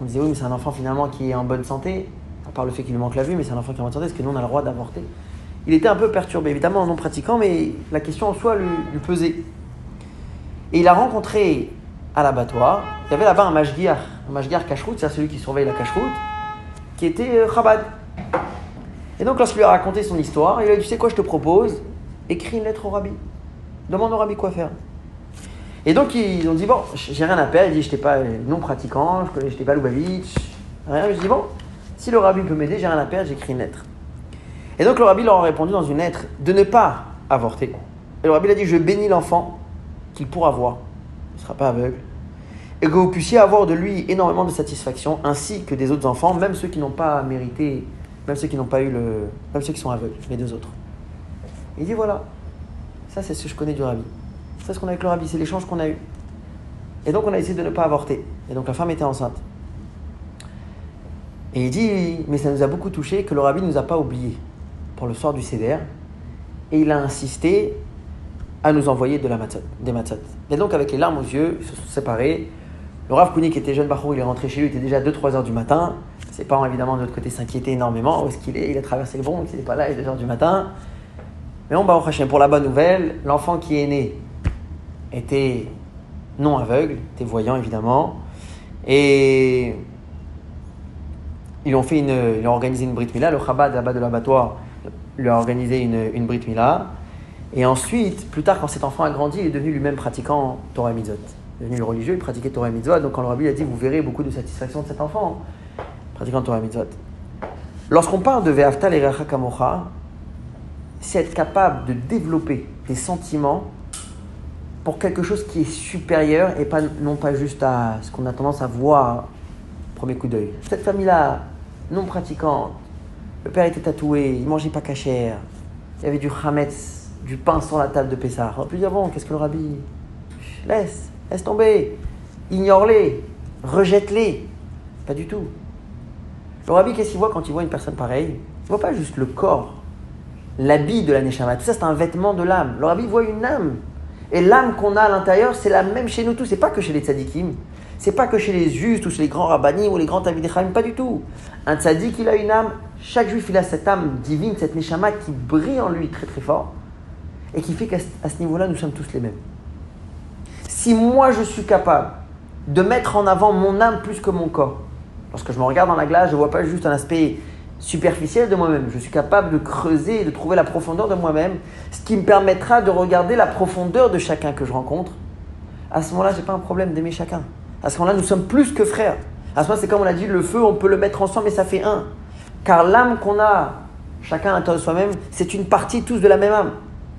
On disait oui, mais c'est un enfant finalement qui est en bonne santé, à part le fait qu'il lui manque la vue, mais c'est un enfant qui est en bonne santé, est-ce que nous on a le droit d'avorter? Il était un peu perturbé, évidemment non pratiquant, mais la question en soi lui, pesait. Et il a rencontré à l'abattoir, il y avait là-bas un mashgiar, un mashgiar cacheroute, c'est celui qui surveille la cacheroute, qui était euh, Chabad. Et donc lorsqu'il lui a raconté son histoire, il a dit, tu sais quoi, je te propose, écris une lettre au rabbi. Demande au rabbi quoi faire. Et donc ils ont dit bon, j'ai rien à perdre. Il dit j'étais pas non pratiquant, je n'étais pas Lubavitch, Rien, je dis bon, si le rabbi peut m'aider, j'ai rien à perdre, j'écris une lettre. Et donc le rabbi leur a répondu dans une lettre de ne pas avorter. Et le rabbi a dit Je bénis l'enfant qu'il pourra voir, ne sera pas aveugle, et que vous puissiez avoir de lui énormément de satisfaction, ainsi que des autres enfants, même ceux qui n'ont pas mérité, même ceux qui n'ont pas eu le. même ceux qui sont aveugles, les deux autres. Il dit Voilà, ça c'est ce que je connais du rabbi. C'est ce qu'on a avec le rabbi, c'est l'échange qu'on a eu. Et donc on a essayé de ne pas avorter. Et donc la femme était enceinte. Et il dit, mais ça nous a beaucoup touché que le rabbi ne nous a pas oubliés pour le soir du Seder. Et il a insisté à nous envoyer de la matzot, des matzot. Et donc avec les larmes aux yeux, ils se sont séparés. Le Rav Kouni qui était jeune Bachou, il est rentré chez lui, il était déjà 2-3 heures du matin. Ses parents évidemment de l'autre côté s'inquiétaient énormément. Où est-ce qu'il est? Il a traversé le Bronx, il n'est pas là, il est 2 heures du matin. Mais on va au pour la bonne nouvelle, l'enfant qui est né était non aveugle, était voyant évidemment. Et ils ont, fait une, ils ont organisé une Brit Mila. Le Chabad, là-bas de l'abattoir, lui a organisé une, une Brit Mila. Et ensuite, plus tard, quand cet enfant a grandi, il est devenu lui-même pratiquant Torah Mitzvot. Il est devenu religieux, il pratiquait Torah Mitzvot. Donc quand le Rabbi a dit, vous verrez beaucoup de satisfaction de cet enfant, pratiquant Torah Mitzvot. Lorsqu'on parle de Ve'aftal et Kamocha, c'est être capable de développer des sentiments pour quelque chose qui est supérieur et pas, non pas juste à ce qu'on a tendance à voir premier coup d'œil. Cette famille-là, non pratiquante, le père était tatoué, il mangeait pas cachère, il y avait du chametz, du pain sur la table de Pessah. On peut dire, bon, qu'est-ce que le rabbi Laisse, laisse tomber, ignore-les, rejette-les. Pas du tout. Le rabbi, qu'est-ce qu'il voit quand il voit une personne pareille Il voit pas juste le corps, l'habit de la neshama. Tout ça, c'est un vêtement de l'âme. Le rabbi voit une âme. Et l'âme qu'on a à l'intérieur, c'est la même chez nous tous. C'est pas que chez les tzadikim. C'est pas que chez les justes ou chez les grands rabbinim ou les grands tavidechim. Pas du tout. Un tzadik, il a une âme. Chaque juif, il a cette âme divine, cette neshama qui brille en lui très très fort. Et qui fait qu'à ce niveau-là, nous sommes tous les mêmes. Si moi, je suis capable de mettre en avant mon âme plus que mon corps, lorsque je me regarde dans la glace, je ne vois pas juste un aspect superficielle de moi-même. Je suis capable de creuser et de trouver la profondeur de moi-même, ce qui me permettra de regarder la profondeur de chacun que je rencontre. À ce moment-là, je n'ai pas un problème d'aimer chacun. À ce moment-là, nous sommes plus que frères. À ce moment-là, c'est comme on a dit, le feu, on peut le mettre ensemble, mais ça fait un. Car l'âme qu'on a, chacun à l'intérieur de soi-même, c'est une partie tous de la même âme,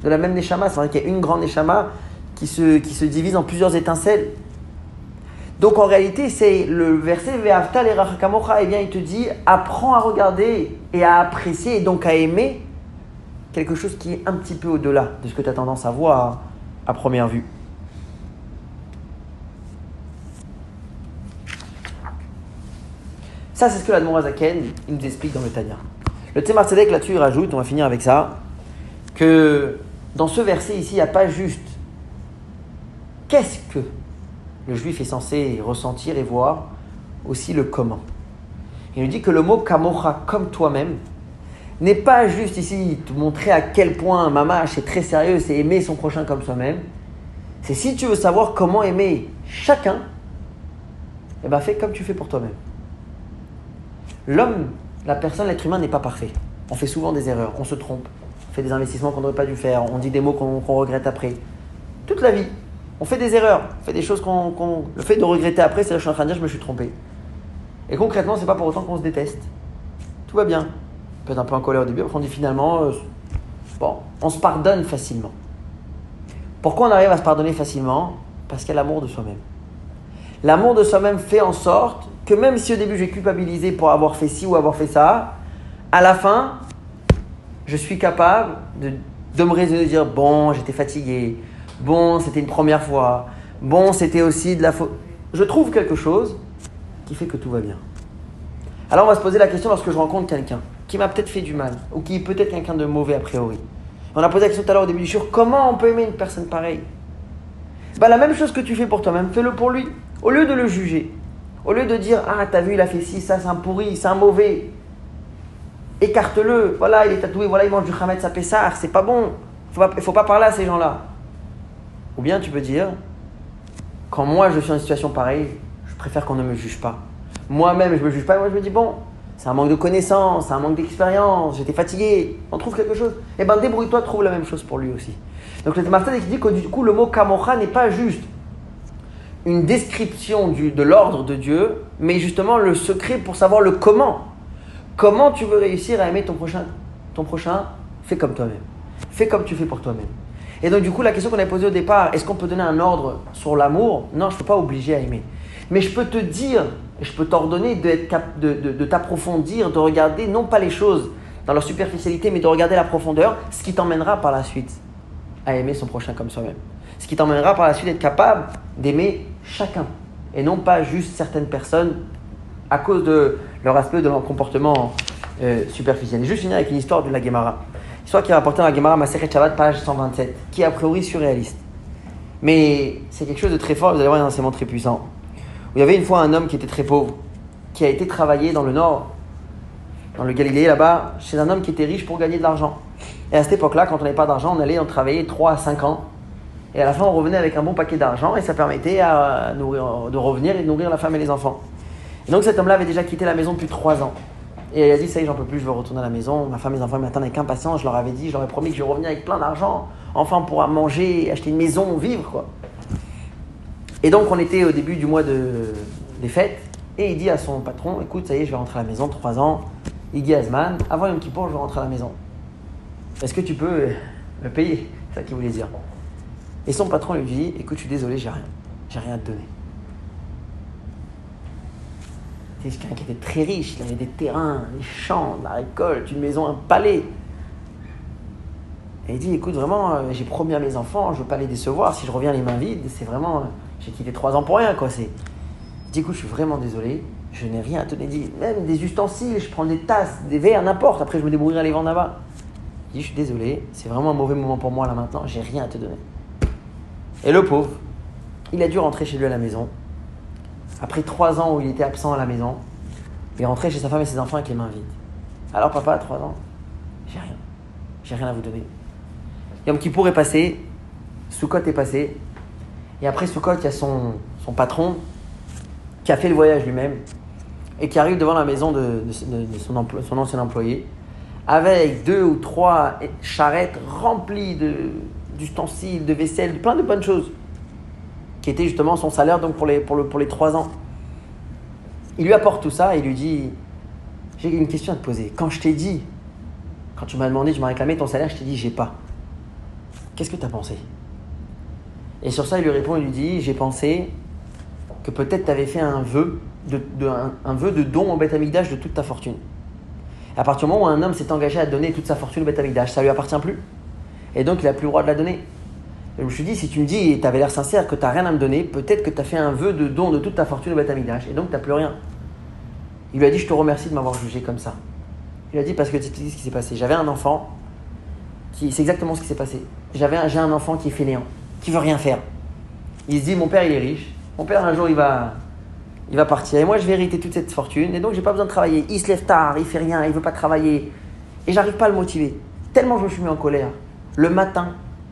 de la même neshama. C'est vrai qu'il y a une grande neshama qui se, qui se divise en plusieurs étincelles. Donc en réalité, c'est le verset Ve'aftal et Rachakamocha, eh bien il te dit apprends à regarder et à apprécier et donc à aimer quelque chose qui est un petit peu au-delà de ce que tu as tendance à voir à première vue. Ça, c'est ce que la Zaken il nous explique dans le Tanya. Le Tzemar Tzedek là-dessus, il rajoute, on va finir avec ça, que dans ce verset ici, il n'y a pas juste qu'est-ce que le juif est censé ressentir et voir aussi le comment. Il nous dit que le mot kamocha, comme toi-même, n'est pas juste ici te montrer à quel point mamash est très sérieux, c'est aimer son prochain comme soi-même. C'est si tu veux savoir comment aimer chacun, eh ben fais comme tu fais pour toi-même. L'homme, la personne, l'être humain n'est pas parfait. On fait souvent des erreurs, on se trompe, fait des investissements qu'on n'aurait pas dû faire, on dit des mots qu'on regrette après. Toute la vie, on fait des erreurs, on fait des choses qu'on. le fait de regretter après, c'est je suis en train de dire je me suis trompé. Et concrètement, c'est pas pour autant qu'on se déteste. Tout va bien. On peut être un peu en colère au début, après on dit finalement, euh, bon, on se pardonne facilement. Pourquoi on arrive à se pardonner facilement? Parce qu'il y a l'amour de soi-même. L'amour de soi-même fait en sorte que même si au début j'ai culpabilisé pour avoir fait ci ou avoir fait ça, à la fin, je suis capable de, de me raisonner, de dire bon, j'étais fatigué, Bon, c'était une première fois. Bon, c'était aussi de la faute. Je trouve quelque chose qui fait que tout va bien. Alors on va se poser la question lorsque je rencontre quelqu'un qui m'a peut-être fait du mal ou qui est peut-être quelqu'un de mauvais a priori. On a posé la question tout à l'heure au début du jour comment on peut aimer une personne pareille? Bah, La même chose que tu fais pour toi-même, fais-le pour lui. Au lieu de le juger, au lieu de dire Ah, t'as vu, il a fait ci, ça, c'est un pourri, c'est un mauvais, écarte-le. Voilà, il est tatoué, voilà, il mange du Hamed, ça ça, c'est pas bon. Il ne faut pas parler à ces gens-là. Ou bien tu peux dire, quand moi je suis en situation pareille, je préfère qu'on ne me juge pas. Moi-même, je me juge pas, moi je me dis, bon, c'est un manque de connaissances, c'est un manque d'expérience, j'étais fatigué, on trouve quelque chose. Eh ben débrouille-toi, trouve la même chose pour lui aussi. Donc le Master dit que du coup le mot kamocha n'est pas juste une description de l'ordre de Dieu, mais justement le secret pour savoir le comment. Comment tu veux réussir à aimer ton prochain Ton prochain, fais comme toi-même. Fais comme tu fais pour toi-même. Et donc, du coup, la question qu'on a posée au départ, est-ce qu'on peut donner un ordre sur l'amour? Non, je ne peux pas obliger à aimer. Mais je peux te dire, je peux t'ordonner de, de, de t'approfondir, de regarder non pas les choses dans leur superficialité, mais de regarder la profondeur, ce qui t'emmènera par la suite à aimer son prochain comme soi-même. Ce qui t'emmènera par la suite à être capable d'aimer chacun, et non pas juste certaines personnes à cause de leur aspect, de leur comportement euh, superficiel. Et juste finir avec une histoire de la Gemara. Histoire qui est rapportée dans la Gemara Maseret Shabbat, page 127, qui est a priori surréaliste. Mais c'est quelque chose de très fort, vous allez voir un enseignement très puissant. il y avait une fois un homme qui était très pauvre, qui a été travaillé dans le nord, dans le Galilée là-bas, chez un homme qui était riche pour gagner de l'argent. Et à cette époque-là, quand on n'avait pas d'argent, on allait, on travaillait 3 à 5 ans. Et à la fin, on revenait avec un bon paquet d'argent et ça permettait nourrir, de revenir et de nourrir la femme et les enfants. Et donc cet homme-là avait déjà quitté la maison depuis 3 ans. Et il a dit, ça y est, j'en peux plus, je veux retourner à la maison. Ma femme et mes enfants m'attendent avec impatience. Je leur avais dit, je leur ai promis que je revenais avec plein d'argent. Enfin, on pourra manger, acheter une maison, vivre, quoi. Et donc, on était au début du mois de, des fêtes. Et il dit à son patron, écoute, ça y est, je vais rentrer à la maison, 3 ans. Iggy Azman, avant Yom Kippour, je vais rentrer à la maison. Est-ce que tu peux me payer? C'est ça qu'il voulait dire. Et son patron lui dit, écoute, je suis désolé, j'ai rien. J'ai rien à te donner. C'était quelqu'un qui était très riche, il avait des terrains, des champs, de la récolte, une maison, un palais. Et il dit, écoute, vraiment, euh, j'ai promis à mes enfants, je ne veux pas les décevoir. Si je reviens les mains vides, c'est vraiment, j'ai quitté trois ans pour rien, quoi. C'est, il dit, écoute, je suis vraiment désolé, je n'ai rien à te donner. Même des ustensiles, je prends des tasses, des verres, n'importe. Après, je me débrouillerai à les vendre là-bas. Il dit, je suis désolé, c'est vraiment un mauvais moment pour moi là maintenant, j'ai rien à te donner. Et le pauvre, il a dû rentrer chez lui à la maison. Après trois ans où il était absent à la maison, il est rentré chez sa femme et ses enfants avec les mains vides. Alors papa, trois ans, j'ai rien. J'ai rien à vous donner. Yom Kippour est passé, Sukkot est passé, et après Sukkot, il y a son, patron qui a fait le voyage lui-même et qui arrive devant la maison de, son, son, ancien employé avec deux ou trois charrettes remplies d'ustensiles, de, vaisselle, de plein de bonnes choses, qui était justement son salaire donc pour les, pour, le, pour les trois ans. Il lui apporte tout ça et il lui dit J'ai une question à te poser. Quand je t'ai dit, quand tu m'as demandé, je m'as réclamé ton salaire, je t'ai dit J'ai pas. Qu'est-ce que tu as pensé? Et sur ça, il lui répond Il lui dit J'ai pensé que peut-être tu avais fait un vœu de, un, vœu de don au Beth Amikdash de toute ta fortune. à partir du moment où un homme s'est engagé à donner toute sa fortune au Beth Amikdash, ça lui appartient plus. Et donc il n'a plus le droit de la donner. Je me suis dit, si tu me dis, et tu avais l'air sincère, que tu n'as rien à me donner, peut-être que tu as fait un vœu de don de toute ta fortune au Beth Amikdash, et donc tu n'as plus rien. Il lui a dit, je te remercie de m'avoir jugé comme ça. Il a dit, parce que tu te dis ce qui s'est passé. J'avais un enfant, qui, c'est exactement ce qui s'est passé. J'avais j'ai un enfant qui est fainéant, qui veut rien faire. Il se dit, mon père il est riche, mon père, un jour, il va, il va partir. Et moi, je vais hériter toute cette fortune. Et donc, j'ai pas besoin de travailler. Il se lève tard, il fait rien, il veut pas travailler. Et j'arrive pas à le motiver. Tellement je me suis mis en colère. Le matin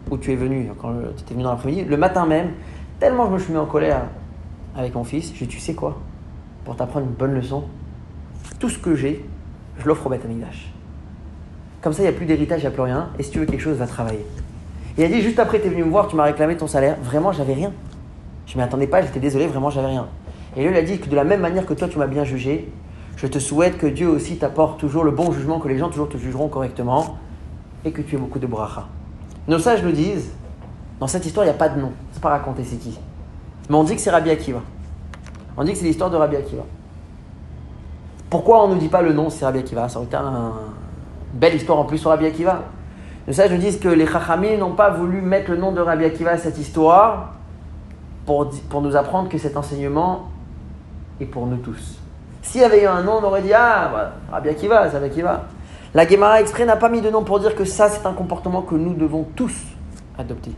où tu es venu, quand tu étais venu dans l'après-midi, le matin même, tellement je me suis mis en colère avec mon fils, je dit, tu sais quoi? Pour t'apprendre une bonne leçon, tout ce que j'ai, je l'offre au Beth Comme ça, il n'y a plus d'héritage, il n'y a plus rien. Et si tu veux quelque chose, va travailler. Et il a dit, juste après, tu es venu me voir, tu m'as réclamé ton salaire. Vraiment, j'avais rien. Je m'y attendais pas, j'étais désolé, vraiment, j'avais rien. Et lui, il a dit que de la même manière que toi, tu m'as bien jugé, je te souhaite que Dieu aussi t'apporte toujours le bon jugement, que les gens toujours te jugeront correctement et que tu aies beaucoup de bracha. Nos sages nous disent, dans cette histoire, il n'y a pas de nom. C'est pas raconté c'est qui? Mais on dit que c'est Rabbi Akiva. On dit que c'est l'histoire de Rabbi Akiva. Pourquoi on ne nous dit pas le nom, c'est Rabbi Akiva? Ça aurait été une belle histoire en plus sur Rabbi Akiva. Nos sages nous disent que les Chachamim n'ont pas voulu mettre le nom de Rabbi Akiva à cette histoire pour, pour nous apprendre que cet enseignement est pour nous tous. S'il y avait eu un nom, on aurait dit Ah, bah, Rabbi Akiva, c'est Rabbi Akiva. La Gemara exprès n'a pas mis de nom pour dire que ça, c'est un comportement que nous devons tous adopter.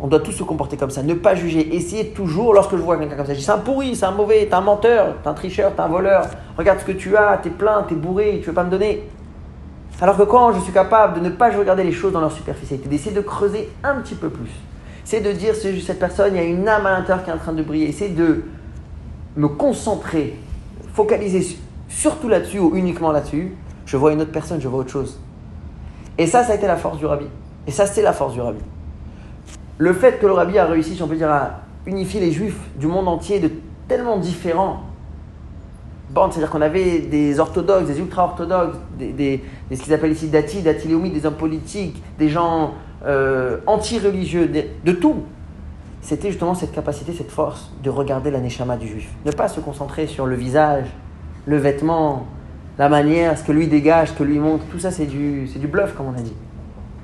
On doit tous se comporter comme ça, ne pas juger. Essayer toujours, lorsque je vois quelqu'un comme ça, je dis c'est un pourri, c'est un mauvais, t'es un menteur, t'es un tricheur, t'es un voleur. Regarde ce que tu as, t'es plein, t'es bourré, tu veux pas me donner. Alors que quand je suis capable de ne pas regarder les choses dans leur superficialité, d'essayer de creuser un petit peu plus, c'est de dire cette personne, il y a une âme à l'intérieur qui est en train de briller. C'est de me concentrer, focaliser surtout là-dessus ou uniquement là-dessus. Je vois une autre personne, je vois autre chose. Et ça, ça a été la force du rabbi. Et ça, c'est la force du rabbi. Le fait que le rabbi a réussi, si on peut dire, à unifier les juifs du monde entier de tellement différents bande, c'est-à-dire qu'on avait des orthodoxes, des ultra-orthodoxes, des, des, ce qu'ils appellent ici dati, datiléomi, des hommes politiques, des gens euh, anti-religieux, de, de tout. C'était justement cette capacité, cette force de regarder la neshama du juif. Ne pas se concentrer sur le visage, le vêtement, la manière, ce que lui dégage, ce que lui montre. Tout ça, c'est du, c'est du bluff, comme on a dit.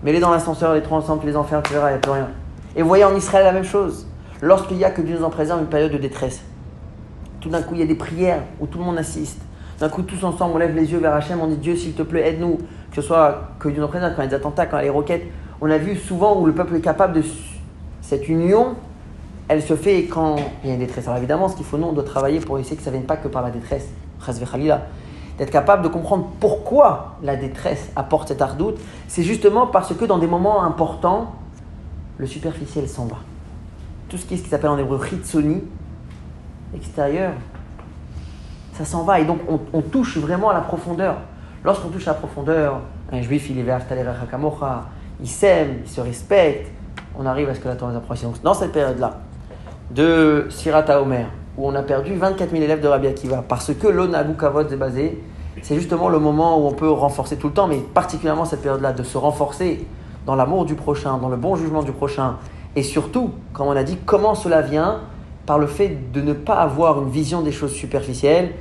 Mets-les dans l'ascenseur, les trois ensemble, tu les enfermes, tu verras, il n'y a plus rien. Et vous voyez en Israël la même chose. Lorsqu'il y a que Dieu nous en préserve une période de détresse, tout d'un coup, il y a des prières où tout le monde assiste. D'un coup, tous ensemble, on lève les yeux vers Hachem, on dit Dieu, s'il te plaît, aide-nous. Que ce soit que Dieu nous préserve, quand il y a des attentats, quand il y a les roquettes. On a vu souvent où le peuple est capable de. Cette union, elle se fait quand il y a une détresse. Alors évidemment, ce qu'il faut, nous, on doit travailler pour essayer que ça ne vienne pas que par la détresse. D'être capable de comprendre pourquoi la détresse apporte cette ardoute. C'est justement parce que dans des moments importants, le superficiel s'en va. Tout ce qui est ce qui s'appelle en hébreu chitsoni, extérieur, ça s'en va. Et donc, on, touche vraiment à la profondeur. Lorsqu'on touche à la profondeur, un juif, il est vers il s'aime, il se respecte, on arrive à ce que la Torah nous approche. Donc, dans cette période-là, de Sirata Omer, où on a perdu 24 000 élèves de Rabbi Akiva, parce que l'Onagu Kavod est basé, c'est justement le moment où on peut renforcer tout le temps, mais particulièrement cette période-là, de se renforcer dans l'amour du prochain, dans le bon jugement du prochain, et surtout, comme on a dit, comment cela vient par le fait de ne pas avoir une vision des choses superficielles,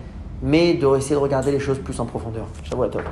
mais de essayer de regarder les choses plus en profondeur. Shabbat Tov.